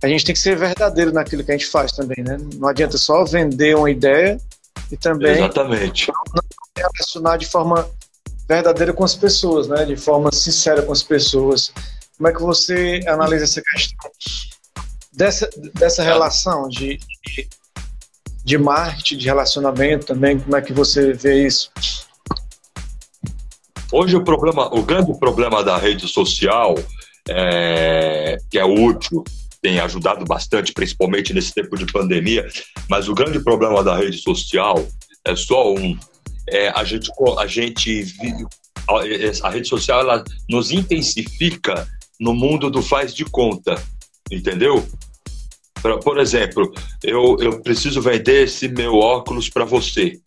a gente tem que ser verdadeiro naquilo que a gente faz também, né? Não adianta só vender uma ideia e também Exatamente. não relacionar de forma verdadeira com as pessoas, né? De forma sincera com as pessoas. Como é que você analisa essa questão dessa, dessa relação de, de, de marketing, de relacionamento também? Como é que você vê isso? Hoje o problema, o grande problema da rede social, é, que é útil, tem ajudado bastante, principalmente nesse tempo de pandemia, mas o grande problema da rede social é só um. É, a gente, a gente a rede social ela nos intensifica no mundo do faz de conta, entendeu? Por exemplo, eu, eu preciso vender esse meu óculos para você,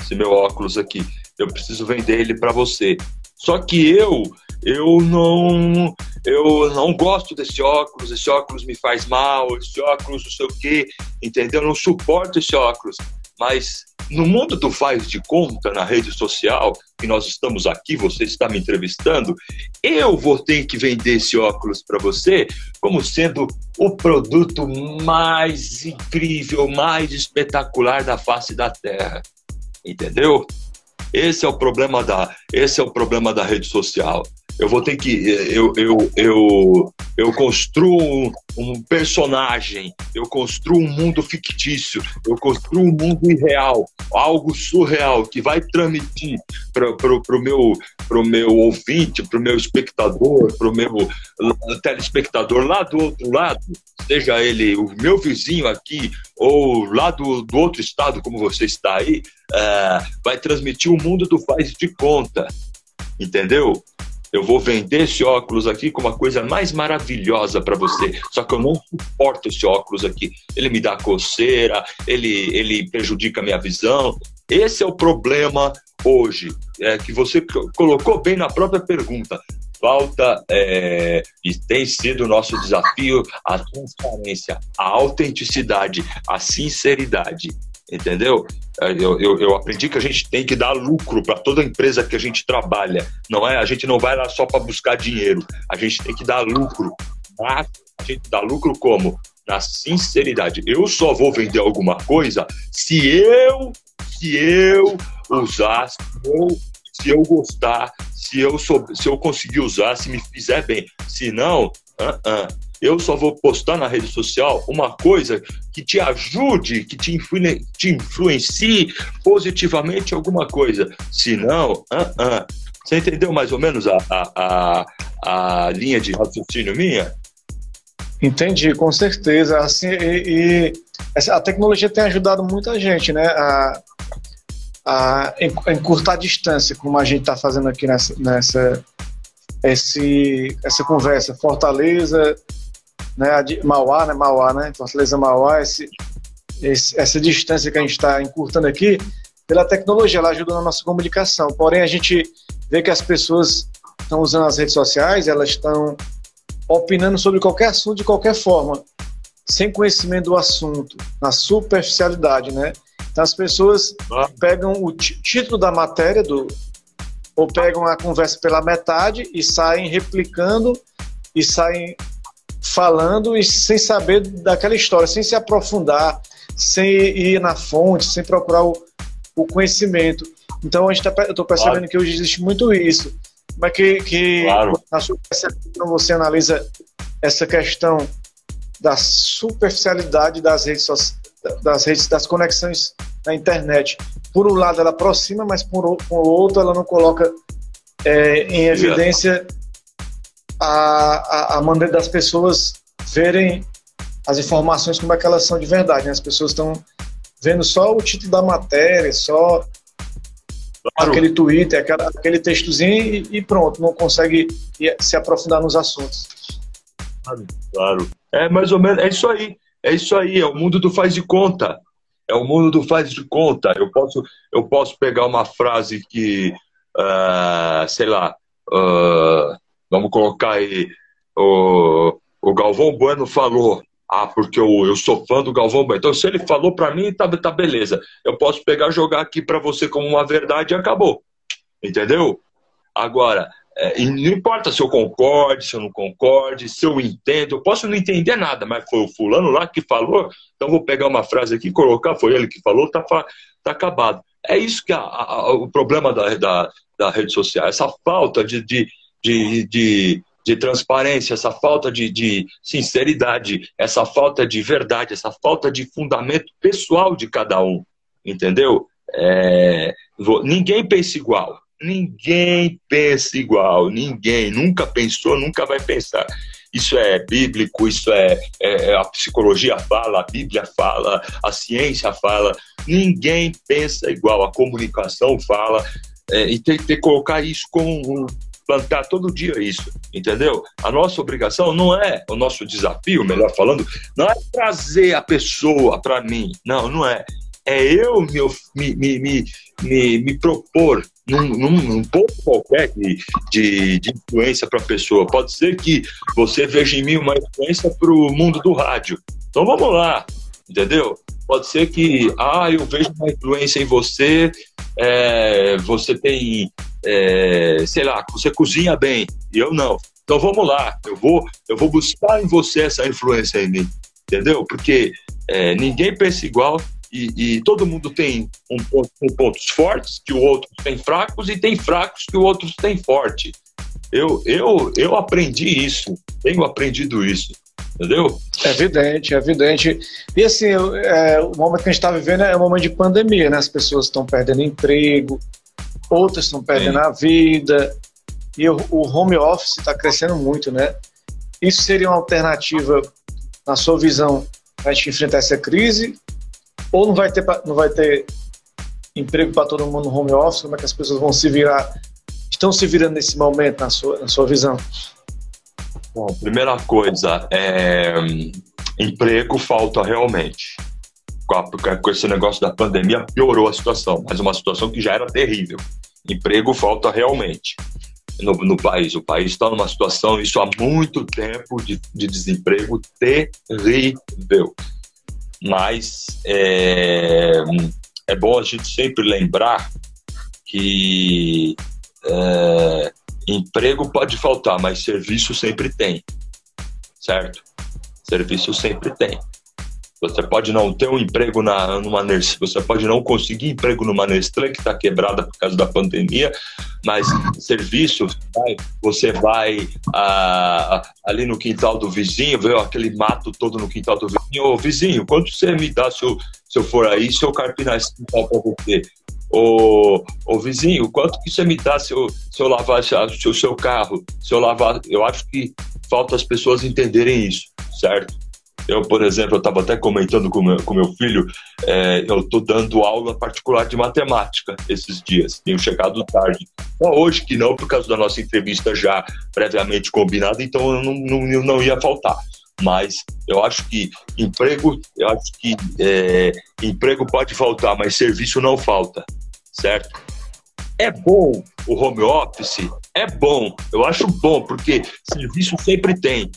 esse meu óculos aqui eu preciso vender ele para você. Só que eu, eu não, eu não gosto desse óculos, esse óculos me faz mal, esse óculos não sei o quê, entendeu? Eu não suporto esse óculos. Mas no mundo do faz de conta, na rede social, que nós estamos aqui, você está me entrevistando, eu vou ter que vender esse óculos para você como sendo o produto mais incrível, mais espetacular da face da Terra. Entendeu? Esse é o problema da, esse é o problema da rede social. Eu vou ter que eu eu eu, eu construo um personagem, eu construo um mundo fictício, eu construo um mundo irreal, algo surreal que vai transmitir para o meu, pro meu ouvinte, para o meu espectador, para o meu telespectador lá do outro lado, seja ele o meu vizinho aqui ou lá do, do outro estado, como você está aí, é, vai transmitir o mundo do faz de conta, entendeu? Eu vou vender esse óculos aqui como a coisa mais maravilhosa para você. Só que eu não suporto esse óculos aqui. Ele me dá coceira, ele, ele prejudica a minha visão. Esse é o problema hoje, é, que você colocou bem na própria pergunta. Falta, é, e tem sido o nosso desafio, a transparência, a autenticidade, a sinceridade entendeu? É, eu, eu, eu, aprendi que a gente tem que dar lucro para toda empresa que a gente trabalha. Não é? A gente não vai lá só para buscar dinheiro. A gente tem que dar lucro. A gente dá lucro como? Na sinceridade. Eu só vou vender alguma coisa se eu, se eu usar, se eu, se eu gostar, se eu, sou, se eu conseguir usar, se me fizer bem. Se não, uh -uh eu só vou postar na rede social uma coisa que te ajude, que te, influ te influencie positivamente alguma coisa. Se não, uh -uh. você entendeu mais ou menos a, a, a, a linha de raciocínio minha? Entendi, com certeza. Assim, e, e, a tecnologia tem ajudado muita gente, né? A, a encurtar a distância, como a gente está fazendo aqui nessa, nessa esse, essa conversa. Fortaleza, né, de Mauá, né, Mauá, né, Fortaleza Mauá, esse, esse, essa distância que a gente está encurtando aqui, pela tecnologia, ela ajuda na nossa comunicação. Porém, a gente vê que as pessoas estão usando as redes sociais, elas estão opinando sobre qualquer assunto de qualquer forma, sem conhecimento do assunto, na superficialidade, né? Então as pessoas ah. pegam o título da matéria do ou pegam a conversa pela metade e saem replicando e saem falando e sem saber daquela história, sem se aprofundar, sem ir na fonte, sem procurar o, o conhecimento. Então, a gente tá, eu estou percebendo claro. que hoje existe muito isso. É que, que claro. na sua percepção você analisa essa questão da superficialidade das redes, das redes, das conexões na internet? Por um lado, ela aproxima, mas por, por outro, ela não coloca é, em evidência a, a, a maneira das pessoas verem as informações como é que elas são de verdade. Né? As pessoas estão vendo só o título da matéria, só claro. aquele Twitter, aquela, aquele textozinho e, e, pronto, não consegue se aprofundar nos assuntos. Claro, claro. É mais ou menos, é isso aí. É isso aí, é o mundo do faz de conta. É o mundo do faz de conta. Eu posso, eu posso pegar uma frase que, uh, sei lá, uh, Vamos colocar aí o, o Galvão Bueno falou. Ah, porque eu, eu sou fã do Galvão Bueno. Então, se ele falou para mim, tá, tá beleza. Eu posso pegar jogar aqui para você como uma verdade e acabou. Entendeu? Agora, é, e não importa se eu concorde, se eu não concorde, se eu entendo, eu posso não entender nada, mas foi o fulano lá que falou, então vou pegar uma frase aqui, colocar, foi ele que falou, tá, tá acabado. É isso que é o problema da, da, da, rede social, essa falta de, de, de, de, de transparência, essa falta de, de sinceridade, essa falta de verdade, essa falta de fundamento pessoal de cada um, entendeu? É, ninguém pensa igual. Ninguém pensa igual, ninguém, nunca pensou, nunca vai pensar. Isso é bíblico, isso é, é, é, a psicologia fala, a Bíblia fala, a ciência fala. Ninguém pensa igual, a comunicação fala. É, e tem, que colocar isso como plantar todo dia isso, entendeu? A nossa obrigação não é o nosso desafio, melhor falando, não é trazer a pessoa para mim, não, não é é eu me, me, me, me, me propor num, num, num qualquer de, de, de influência para a pessoa. Pode ser que você veja em mim uma influência para o mundo do rádio. Então vamos lá, entendeu? Pode ser que, ah, eu vejo uma influência em você, é, você tem, é, sei lá, você cozinha bem, e eu não. Então vamos lá, eu vou, eu vou buscar em você essa influência em mim, entendeu? Porque é, ninguém pensa igual, e, e, todo mundo tem um um pontos fortes que o outro tem fracos e tem fracos que o outro tem forte. Eu, eu, eu aprendi isso, tenho aprendido isso, entendeu? É evidente, é evidente. E assim, é, o momento que a gente está vivendo é um momento de pandemia, né? As pessoas estão perdendo emprego, outras estão perdendo Sim. a vida, e o, o home office está crescendo muito, né? Isso seria uma alternativa, na sua visão, para a gente enfrentar essa crise? ou não vai ter, não vai ter emprego para todo mundo no home office, como é que as pessoas vão se virar, estão se virando nesse momento, na sua, na sua visão? Bom, primeira coisa, é, emprego falta realmente. Com esse negócio da pandemia piorou a situação, mas uma situação que já era terrível. Emprego falta realmente no, no país. O país está numa situação, isso há muito tempo, de, de desemprego terrível mas é, é bom a gente sempre lembrar que é, emprego pode faltar, mas serviço sempre tem, certo? Serviço sempre tem. Você pode não ter um emprego na, numa Nestlé, você pode não conseguir emprego numa Nestlé que está quebrada por causa da pandemia, mas serviço, você vai ah, ali no quintal do vizinho, vê aquele mato todo no quintal do vizinho, ô vizinho, quanto você me dá se eu, se eu for aí, se eu carpinar esse quintal para você? Ô, ô vizinho, quanto que você me dá se eu, se eu lavar o seu carro? Se eu lavar, eu acho que falta as pessoas entenderem isso, certo? Eu, por exemplo, eu estava até comentando com meu, com meu filho, é, eu estou dando aula particular de matemática esses dias, tenho chegado tarde. Então, hoje que não, por causa da nossa entrevista já previamente combinada, então eu não, não, não ia faltar. Mas eu acho que emprego, eu acho que é, emprego pode faltar, mas serviço não falta, certo? É bom o home office? É bom, eu acho bom, porque serviço sempre tem.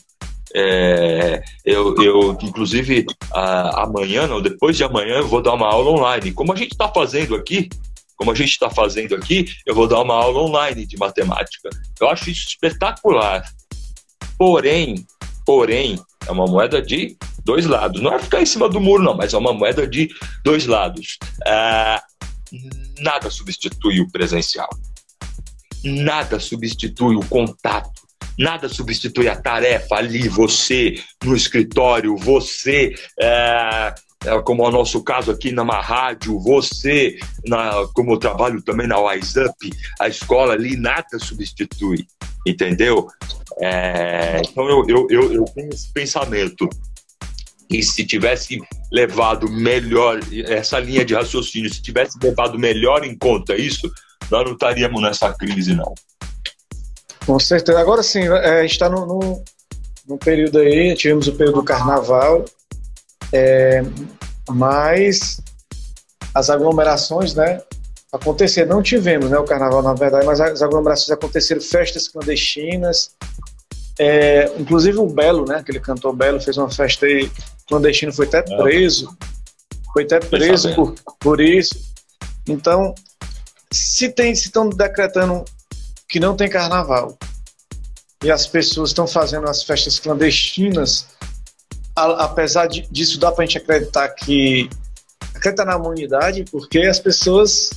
É, eu, eu, inclusive, a, amanhã, não, depois de amanhã, eu vou dar uma aula online. Como a gente está fazendo aqui, como a gente está fazendo aqui, eu vou dar uma aula online de matemática. Eu acho isso espetacular. Porém, porém, é uma moeda de dois lados. Não é ficar em cima do muro, não, mas é uma moeda de dois lados. É, nada substitui o presencial. Nada substitui o contato Nada substitui a tarefa ali, você no escritório, você, é, é, como é o nosso caso aqui na rádio, você, na, como eu trabalho também na WhatsApp, a escola ali, nada substitui, entendeu? É, então eu, eu, eu, eu tenho esse pensamento. E se tivesse levado melhor essa linha de raciocínio, se tivesse levado melhor em conta isso, nós não estaríamos nessa crise, não. Com certeza. Agora sim, é, a gente está no, no, no, período aí, tivemos o período do carnaval, é, mas as aglomerações, né? Acontecer, não tivemos, né? O carnaval, na verdade, mas as aglomerações aconteceram, festas clandestinas. É, inclusive o Belo, né? Aquele cantor Belo fez uma festa aí clandestina, foi até é. preso. Foi até preso por, por isso. Então, se tem, se estão decretando que não tem carnaval. E as pessoas estão fazendo as festas clandestinas, a, apesar de, disso dá para a gente acreditar que acreditar na humanidade, porque as pessoas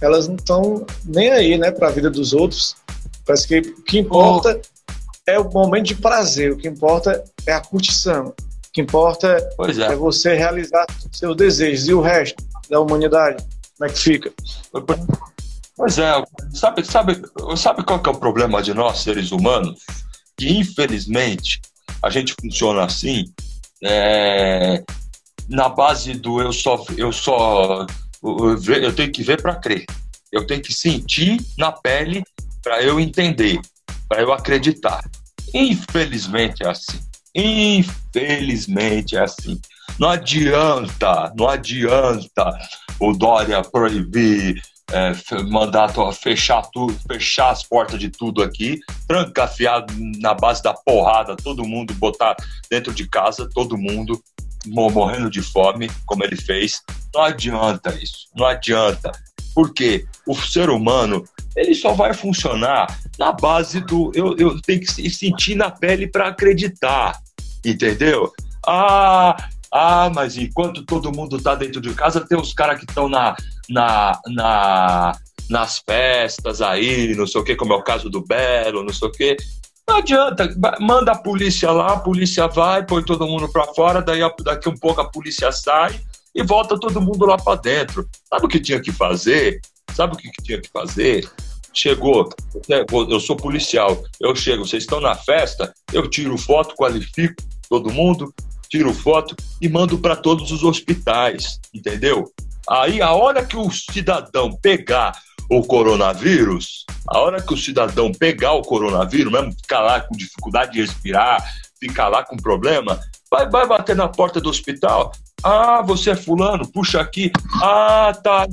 elas não estão nem aí, né, para a vida dos outros. Parece que o que importa oh. é o momento de prazer, o que importa é a curtição, o que importa é. é você realizar seus desejos e o resto da humanidade, como é que fica? Pois é, sabe, sabe, sabe qual que é o problema de nós, seres humanos? Que infelizmente a gente funciona assim, é, na base do eu só, eu só, eu, tenho que ver para crer, eu tenho que sentir na pele para eu entender, para eu acreditar. Infelizmente é assim. Infelizmente é assim. Não adianta, não adianta o Dória proibir é, mandar fechar tudo, fechar as portas de tudo aqui, trancafiar na base da porrada, todo mundo botar dentro de casa, todo mundo morrendo de fome, como ele fez. Não adianta isso, não adianta. Porque o ser humano, ele só vai funcionar na base do eu, eu tenho que sentir na pele para acreditar, entendeu? Ah, ah, mas enquanto todo mundo tá dentro de casa, tem os caras que estão na, na, na, nas festas aí, não sei o que, como é o caso do Belo, não sei o que. Não adianta, manda a polícia lá, a polícia vai, põe todo mundo para fora, daí daqui um pouco a polícia sai e volta todo mundo lá para dentro. Sabe o que tinha que fazer? Sabe o que tinha que fazer? Chegou, eu sou policial, eu chego, vocês estão na festa, eu tiro foto, qualifico todo mundo, tiro foto e mando para todos os hospitais, entendeu? Aí, a hora que o cidadão pegar o coronavírus, a hora que o cidadão pegar o coronavírus, mesmo ficar lá com dificuldade de respirar, ficar lá com problema, vai, vai bater na porta do hospital. Ah, você é fulano, puxa aqui. Ah, tá.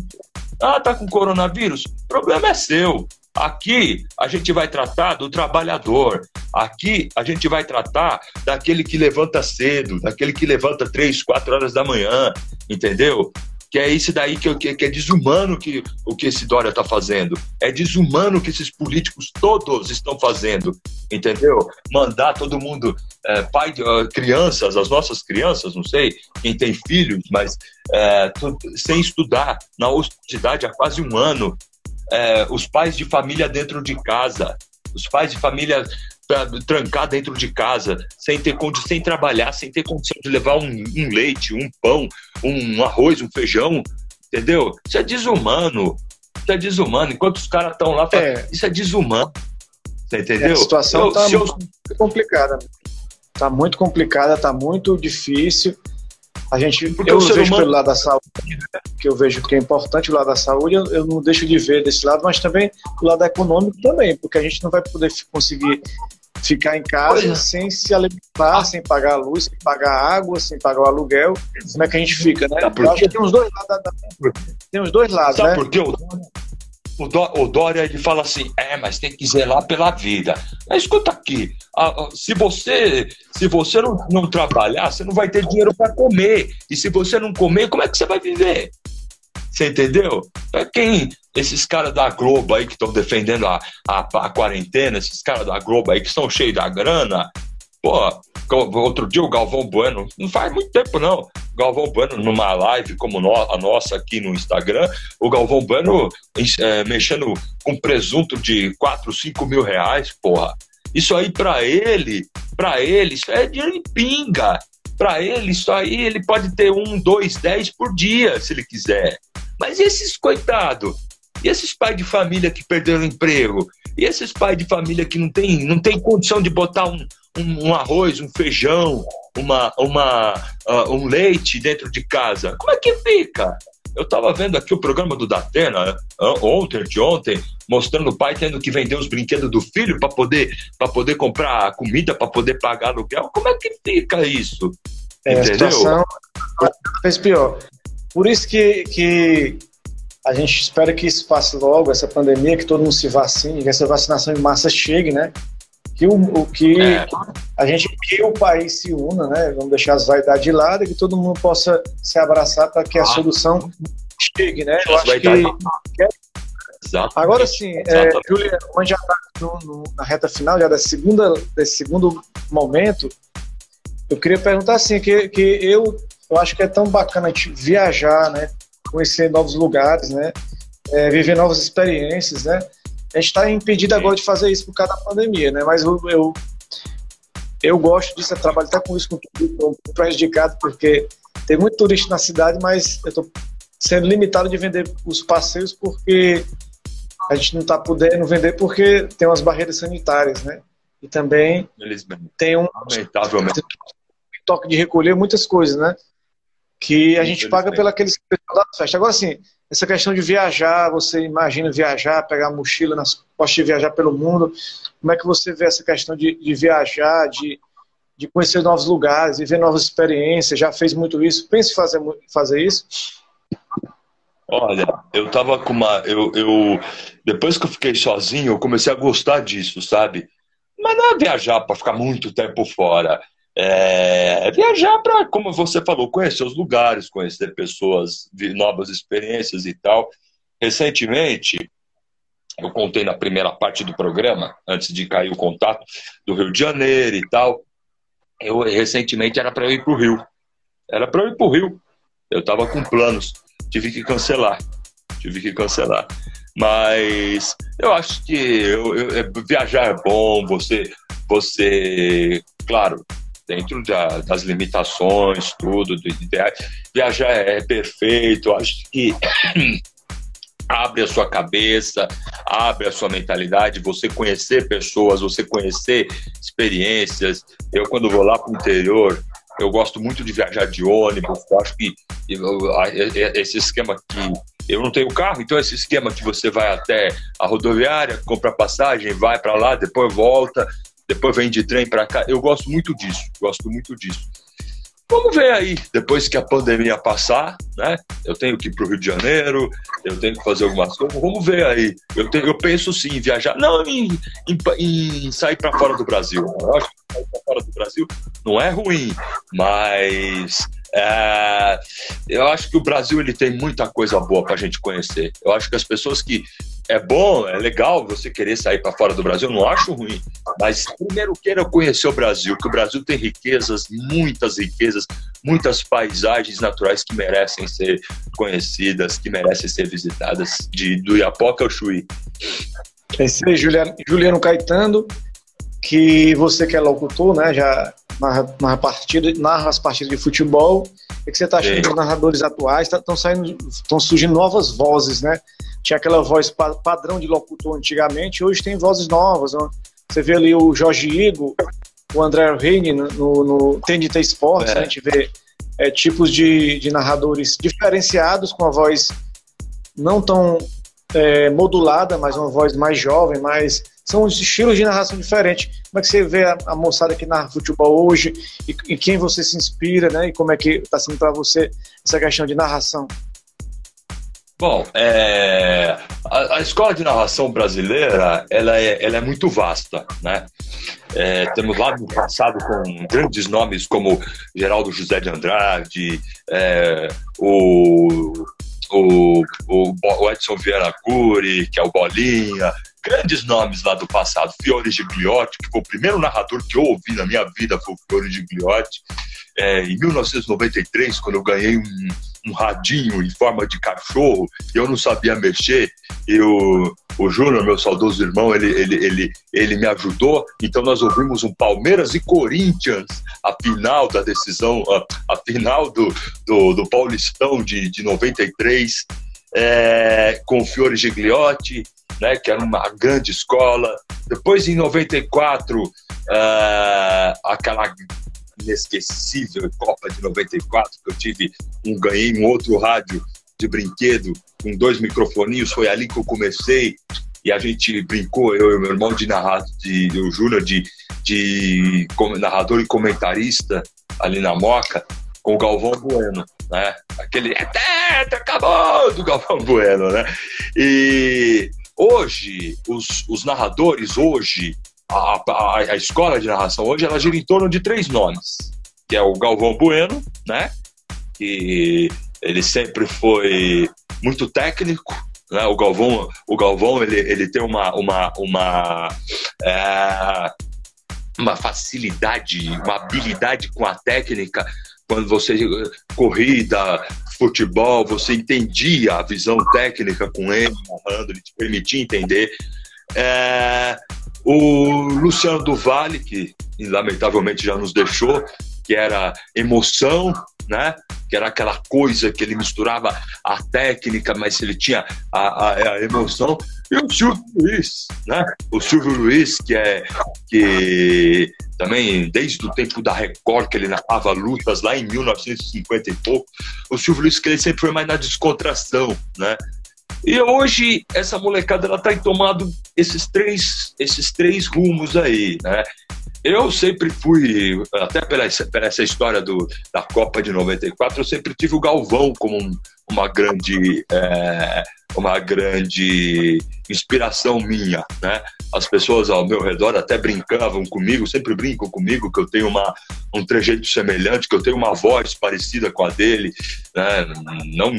Ah, tá com coronavírus. Problema é seu. Aqui a gente vai tratar do trabalhador. Aqui a gente vai tratar daquele que levanta cedo, daquele que levanta três, quatro horas da manhã, entendeu? Que é isso daí que, que, que é desumano que, o que esse Dória está fazendo. É desumano o que esses políticos todos estão fazendo, entendeu? Mandar todo mundo, é, pai, uh, crianças, as nossas crianças, não sei quem tem filhos, mas é, sem estudar na universidade há quase um ano, é, os pais de família dentro de casa, os pais de família trancar dentro de casa, sem ter condição, sem trabalhar, sem ter condição de levar um, um leite, um pão, um arroz, um feijão, entendeu? Isso é desumano. Isso é desumano. Enquanto os caras estão lá, é. isso é desumano. Você entendeu? a situação está muito eu... complicada. Está muito complicada, está muito difícil. A gente, Porque eu vejo humano... pelo lado da saúde, que eu vejo que é importante o lado da saúde, eu, eu, não deixo de ver desse lado, mas também o lado econômico também, porque a gente não vai poder conseguir ficar em casa sem se alimentar, sem pagar a luz, sem pagar a água, sem pagar o aluguel. Como é que a gente fica, né? Eu acho que tem os dois lados. Tem os dois lados, Sabe né? por quê? O, Dó, o Dória ele fala assim, é, mas tem que zelar pela vida. Mas escuta aqui, a, a, se você se você não, não trabalhar, você não vai ter dinheiro para comer. E se você não comer, como é que você vai viver? Você entendeu? É quem esses caras da Globo aí que estão defendendo a, a, a, quarentena, esses caras da Globo aí que são cheios da grana, Pô, outro dia o Galvão Bueno, não faz muito tempo não, Galvão Bueno numa live como a nossa aqui no Instagram, o Galvão Bueno é, mexendo com presunto de 4, 5 mil reais, porra. Isso aí para ele, para ele, isso é dinheiro em pinga. Para ele, isso aí ele pode ter um, dois, dez por dia, se ele quiser. Mas esses coitados? E esses pais de família que perderam o emprego? E esses pais de família que não tem, não tem condição de botar um, um, um arroz, um feijão, uma, uma, uh, um leite dentro de casa. Como é que fica? Eu estava vendo aqui o programa do Datena ontem, de ontem, mostrando o pai tendo que vender os brinquedos do filho para poder, poder comprar comida, para poder pagar aluguel. Como é que fica isso? É, Entendeu? A situação fez pior. Por isso que, que a gente espera que isso passe logo, essa pandemia, que todo mundo se vacine, que essa vacinação em massa chegue, né? Que o, o que é. a gente que o país se una, né? Vamos deixar as vaidades de lado e que todo mundo possa se abraçar para que a ah. solução chegue, né? Eu acho que, Exatamente. Agora sim, é, Julia, onde já está na reta final, já da segunda, desse segundo momento, eu queria perguntar assim, que, que eu, eu acho que é tão bacana a gente viajar, né? Conhecer novos lugares, né? É, viver novas experiências, né? A gente está impedido agora de fazer isso por causa da pandemia, né? Mas eu, eu, eu gosto disso, eu trabalho até com isso, com tudo, prejudicado, porque tem muito turista na cidade, mas eu estou sendo limitado de vender os passeios porque a gente não está podendo vender porque tem umas barreiras sanitárias, né? E também tem um toque de recolher muitas coisas, né? Que a gente paga pela aqueles da festa. Agora, assim, essa questão de viajar, você imagina viajar, pegar a mochila nas costas de viajar pelo mundo. Como é que você vê essa questão de, de viajar, de, de conhecer novos lugares, viver novas experiências? Já fez muito isso? Pense em fazer, fazer isso? Olha, eu tava com uma. Eu, eu, depois que eu fiquei sozinho, eu comecei a gostar disso, sabe? Mas não é viajar para ficar muito tempo fora. É, viajar para, como você falou, conhecer os lugares, conhecer pessoas, novas experiências e tal. Recentemente, eu contei na primeira parte do programa, antes de cair o contato, do Rio de Janeiro e tal. Eu recentemente era para eu ir para o Rio. Era para eu ir para o Rio. Eu estava com planos tive que cancelar. Tive que cancelar. Mas eu acho que eu, eu, é, viajar é bom, você, você, claro, dentro da, das limitações, tudo, do ideal, viajar é perfeito. Eu acho que abre a sua cabeça, abre a sua mentalidade, você conhecer pessoas, você conhecer experiências. Eu, quando vou lá para o interior, eu gosto muito de viajar de ônibus. Eu acho que esse esquema que eu não tenho carro, então esse esquema que você vai até a rodoviária, compra passagem, vai para lá, depois volta, depois vem de trem para cá. Eu gosto muito disso. Gosto muito disso. Vamos ver aí, depois que a pandemia passar, né? Eu tenho que ir para o Rio de Janeiro, eu tenho que fazer algumas coisas. Vamos ver aí. Eu, tenho, eu penso sim em viajar, não em, em, em sair para fora do Brasil. Eu acho que sair para fora do Brasil não é ruim, mas é, eu acho que o Brasil ele tem muita coisa boa para a gente conhecer. Eu acho que as pessoas que é bom, é legal você querer sair para fora do Brasil, não acho ruim. Mas primeiro queira conhecer o Brasil, que o Brasil tem riquezas, muitas riquezas, muitas paisagens naturais que merecem ser conhecidas, que merecem ser visitadas, de do Iapoca ao Chuí. Esse aí, Juliano, Juliano Caetano, que você que é locutor, né, já narra, narra, partida, narra as partidas de futebol, o que você está achando dos narradores atuais? Estão tá, saindo, estão surgindo novas vozes, né? Tinha aquela voz padrão de locutor antigamente, hoje tem vozes novas. Né? Você vê ali o Jorge Igo, o André Reine no, no, no TNT Esportes, é. né? a gente vê é, tipos de, de narradores diferenciados, com a voz não tão é, modulada, mas uma voz mais jovem, mais. São os estilos de narração diferentes. Como é que você vê a, a moçada que narra futebol hoje e, e quem você se inspira, né? E como é que está sendo para você essa questão de narração? Bom, é, a, a, escola de narração brasileira ela é, ela é muito vasta, né? É, temos lá no passado com grandes nomes como Geraldo José de Andrade, é, o, o, o, Edson Vieira Curi, que é o Bolinha, grandes nomes lá do passado. Fiore Gigliotti, que foi o primeiro narrador que eu ouvi na minha vida, foi o Fiore Gigliotti. É, em 1993, quando eu ganhei um um radinho em forma de cachorro, eu não sabia mexer, e o, o Júnior, meu saudoso irmão, ele, ele, ele, ele me ajudou, então nós ouvimos um Palmeiras e Corinthians, a final da decisão, a, a final do, do, do, Paulistão de, de 93, é, com o Fiore Gigliotti, né, que era uma grande escola. Depois, em 94, é, aquela inesquecível Copa de 94, que eu tive um ganhei um outro rádio de brinquedo com dois microfoninhos, foi ali que eu comecei e a gente brincou, eu e meu irmão de narrar, de, o Júnior de, de narrador e comentarista ali na Moca, com o Galvão Bueno, né? Aquele acabou do Galvão Bueno, né? E hoje, os, os narradores hoje, a, a, a, escola de narração hoje ela gira em torno de três nomes, que é o Galvão Bueno, né? Que ele sempre foi muito técnico, Né? O Galvão, o Galvão ele, ele tem uma, uma, uma, é, uma facilidade, uma habilidade com a técnica quando você corrida, futebol, você entendia a visão técnica com ele, narrando, ele te permitia entender. É, o Luciano Duvalli, que lamentavelmente já nos deixou, que era emoção, né? Que era aquela coisa que ele misturava a técnica, mas ele tinha a, a, a emoção. E o Silvio Luiz, né? O Silvio Luiz, que é que também desde o tempo da Record, que ele narrava lutas lá em 1950 e pouco, o Silvio Luiz que ele sempre foi mais na descontração, né? E hoje essa molecada ela tá tomado esses três esses três rumos aí, né? Eu sempre fui, até pela, pela essa história do, da Copa de 94, eu sempre tive o Galvão como um, uma grande é, uma grande inspiração minha, né? As pessoas ao meu redor até brincavam comigo, sempre brincam comigo que eu tenho uma, um trejeito semelhante, que eu tenho uma voz parecida com a dele, né? Não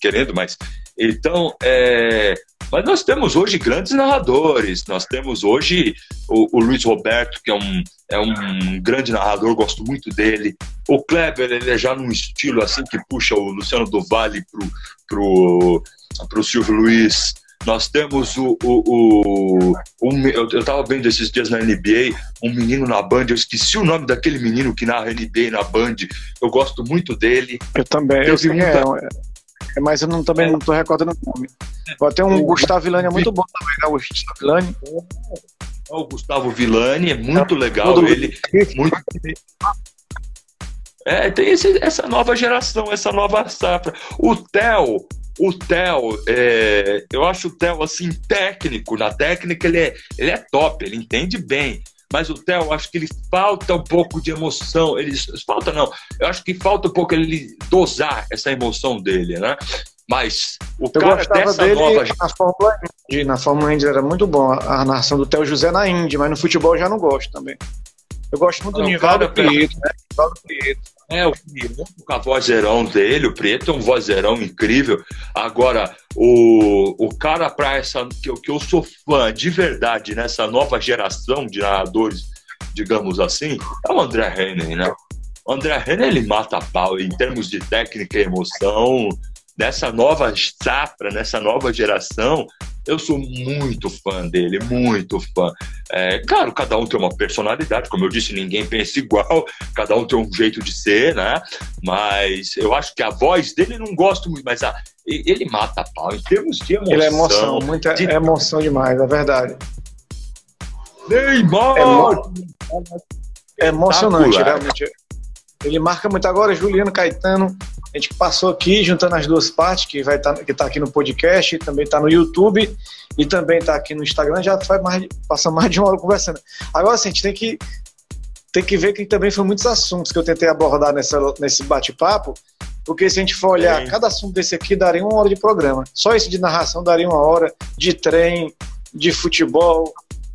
querendo, mas então, é, mas nós temos hoje grandes narradores, nós temos hoje o, o Luiz Roberto, que é um, é um grande narrador, gosto muito dele. O Kleber, ele é já num estilo assim que puxa o Luciano do Vale pro, pro, pro Silvio Luiz. Nós temos o. o, o, o eu, eu tava vendo esses dias na NBA, um menino na Band, eu esqueci o nome daquele menino que narra NBA na Band. Eu gosto muito dele. Eu também. Eu vi muita... é, é, mas eu não, também não estou recordando o nome. Tem um Gustavo Villani, é muito bom também, né? O Gustavo Villani. O Gustavo Villani é muito legal, ele muito é, tem esse, essa nova geração, essa nova safra. O Theo, o Theo, é, eu acho o Theo assim técnico, na técnica ele é, ele é top, ele entende bem. Mas o Theo, acho que ele falta um pouco de emoção. Ele falta não. Eu acho que falta um pouco ele dosar essa emoção dele, né? Mas o eu cara dessa dele nova na Fórmula Indy, na Fórmula Indy era muito bom a narração do Theo José na Indy, mas no futebol já não gosto também. Eu gosto muito do Nivaldo Prieto, né? Nivaldo. É, o Prieto com a vozeirão dele, o Prieto é um vozeirão incrível. Agora, o, o cara para essa. Que eu, que eu sou fã de verdade nessa nova geração de narradores, digamos assim, é o André Henning, né? O André Henning ele mata a pau em termos de técnica e emoção. Nessa nova safra, nessa nova geração, eu sou muito fã dele, muito fã. É, claro, cada um tem uma personalidade, como eu disse, ninguém pensa igual, cada um tem um jeito de ser, né? Mas eu acho que a voz dele não gosto muito, mas a, ele mata a pau em termos de emoção. Ele é emoção, muita de... é emoção demais, é verdade. Neymar! É, é emocionante, realmente. Ele marca muito. Agora, Juliano Caetano, a gente passou aqui juntando as duas partes, que vai estar tá, que tá aqui no podcast, também está no YouTube e também está aqui no Instagram, já faz mais, passa mais de uma hora conversando. Agora sim, a gente tem que, tem que ver que também foram muitos assuntos que eu tentei abordar nessa, nesse bate-papo, porque se a gente for olhar, Sim. cada assunto desse aqui daria uma hora de programa. Só esse de narração daria uma hora, de trem, de futebol,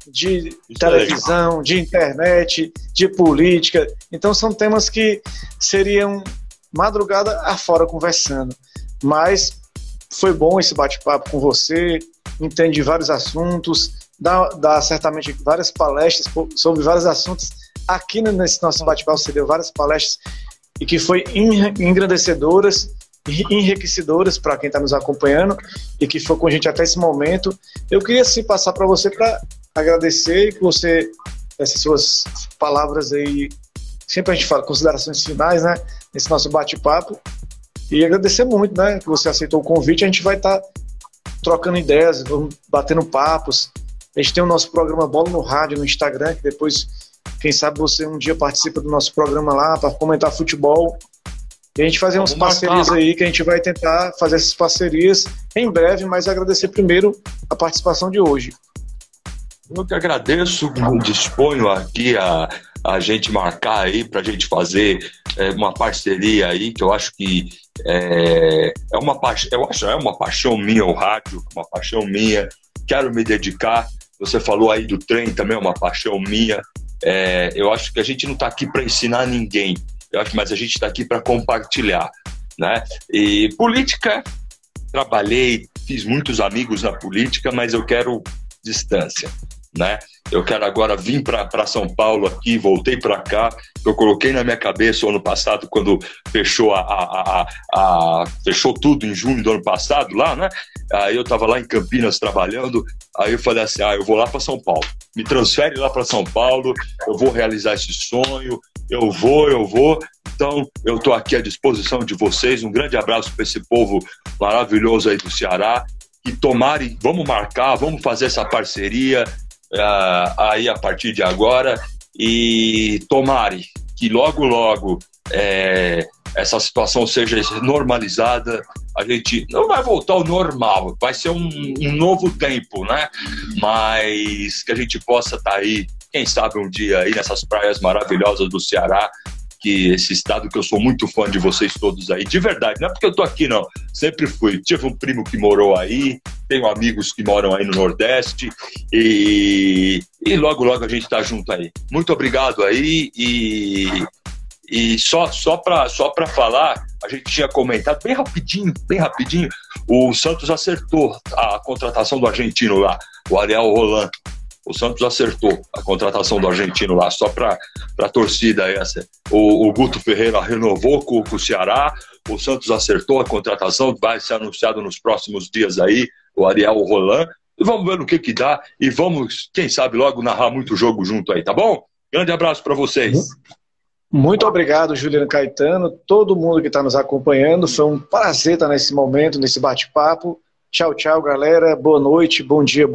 de Isso é televisão, é de internet, de política. Então são temas que seriam madrugada afora conversando. Mas foi bom esse bate-papo com você, entende vários assuntos, dá, dá certamente várias palestras sobre vários assuntos. Aqui nesse nosso bate-papo você deu várias palestras e que foi engrandecedoras enriquecedoras para quem está nos acompanhando e que foi com a gente até esse momento. Eu queria sim passar para você para agradecer e que você essas suas palavras aí sempre a gente fala considerações finais, né? Nesse nosso bate-papo. E agradecer muito, né? Que você aceitou o convite. A gente vai estar tá trocando ideias, batendo papos. A gente tem o nosso programa Bola no Rádio no Instagram, que depois, quem sabe, você um dia participa do nosso programa lá para comentar futebol. E a gente fazer umas parcerias aí que a gente vai tentar fazer essas parcerias em breve, mas agradecer primeiro a participação de hoje. Eu que agradeço, disponho aqui a, a gente marcar aí para a gente fazer é, uma parceria aí, que eu acho que é, é uma paixão, eu acho é uma paixão minha o rádio, uma paixão minha. Quero me dedicar. Você falou aí do trem também é uma paixão minha. É, eu acho que a gente não está aqui para ensinar ninguém. Eu acho, mas a gente está aqui para compartilhar, né? E política, trabalhei fiz muitos amigos na política, mas eu quero distância, né? Eu quero agora vir para São Paulo aqui, voltei para cá. Eu coloquei na minha cabeça ano passado, quando fechou a, a, a, a, fechou tudo em junho do ano passado lá, né? Aí eu estava lá em Campinas trabalhando. Aí eu falei assim: ah, eu vou lá para São Paulo. Me transfere lá para São Paulo. Eu vou realizar esse sonho. Eu vou, eu vou. Então, eu estou aqui à disposição de vocês. Um grande abraço para esse povo maravilhoso aí do Ceará. E tomarem, vamos marcar, vamos fazer essa parceria aí a partir de agora e tomare que logo, logo é, essa situação seja normalizada, a gente não vai voltar ao normal, vai ser um, um novo tempo, né? Mas que a gente possa estar tá aí, quem sabe um dia aí nessas praias maravilhosas do Ceará, esse estado que eu sou muito fã de vocês todos aí, de verdade, não é porque eu tô aqui não, sempre fui. Tive um primo que morou aí, tenho amigos que moram aí no Nordeste e, e logo logo a gente tá junto aí. Muito obrigado aí e e só só para só para falar, a gente tinha comentado bem rapidinho, bem rapidinho, o Santos acertou a contratação do argentino lá, o Ariel Roland o Santos acertou a contratação do argentino lá, só para a torcida essa. O, o, Guto Ferreira renovou com, com, o Ceará, o Santos acertou a contratação, vai ser anunciado nos próximos dias aí, o Ariel Roland. E vamos ver no que que dá e vamos, quem sabe, logo narrar muito jogo junto aí, tá bom? Grande abraço para vocês. Muito obrigado, Juliano Caetano, todo mundo que está nos acompanhando. Foi um prazer estar nesse momento, nesse bate-papo. Tchau, tchau, galera. Boa noite, bom dia,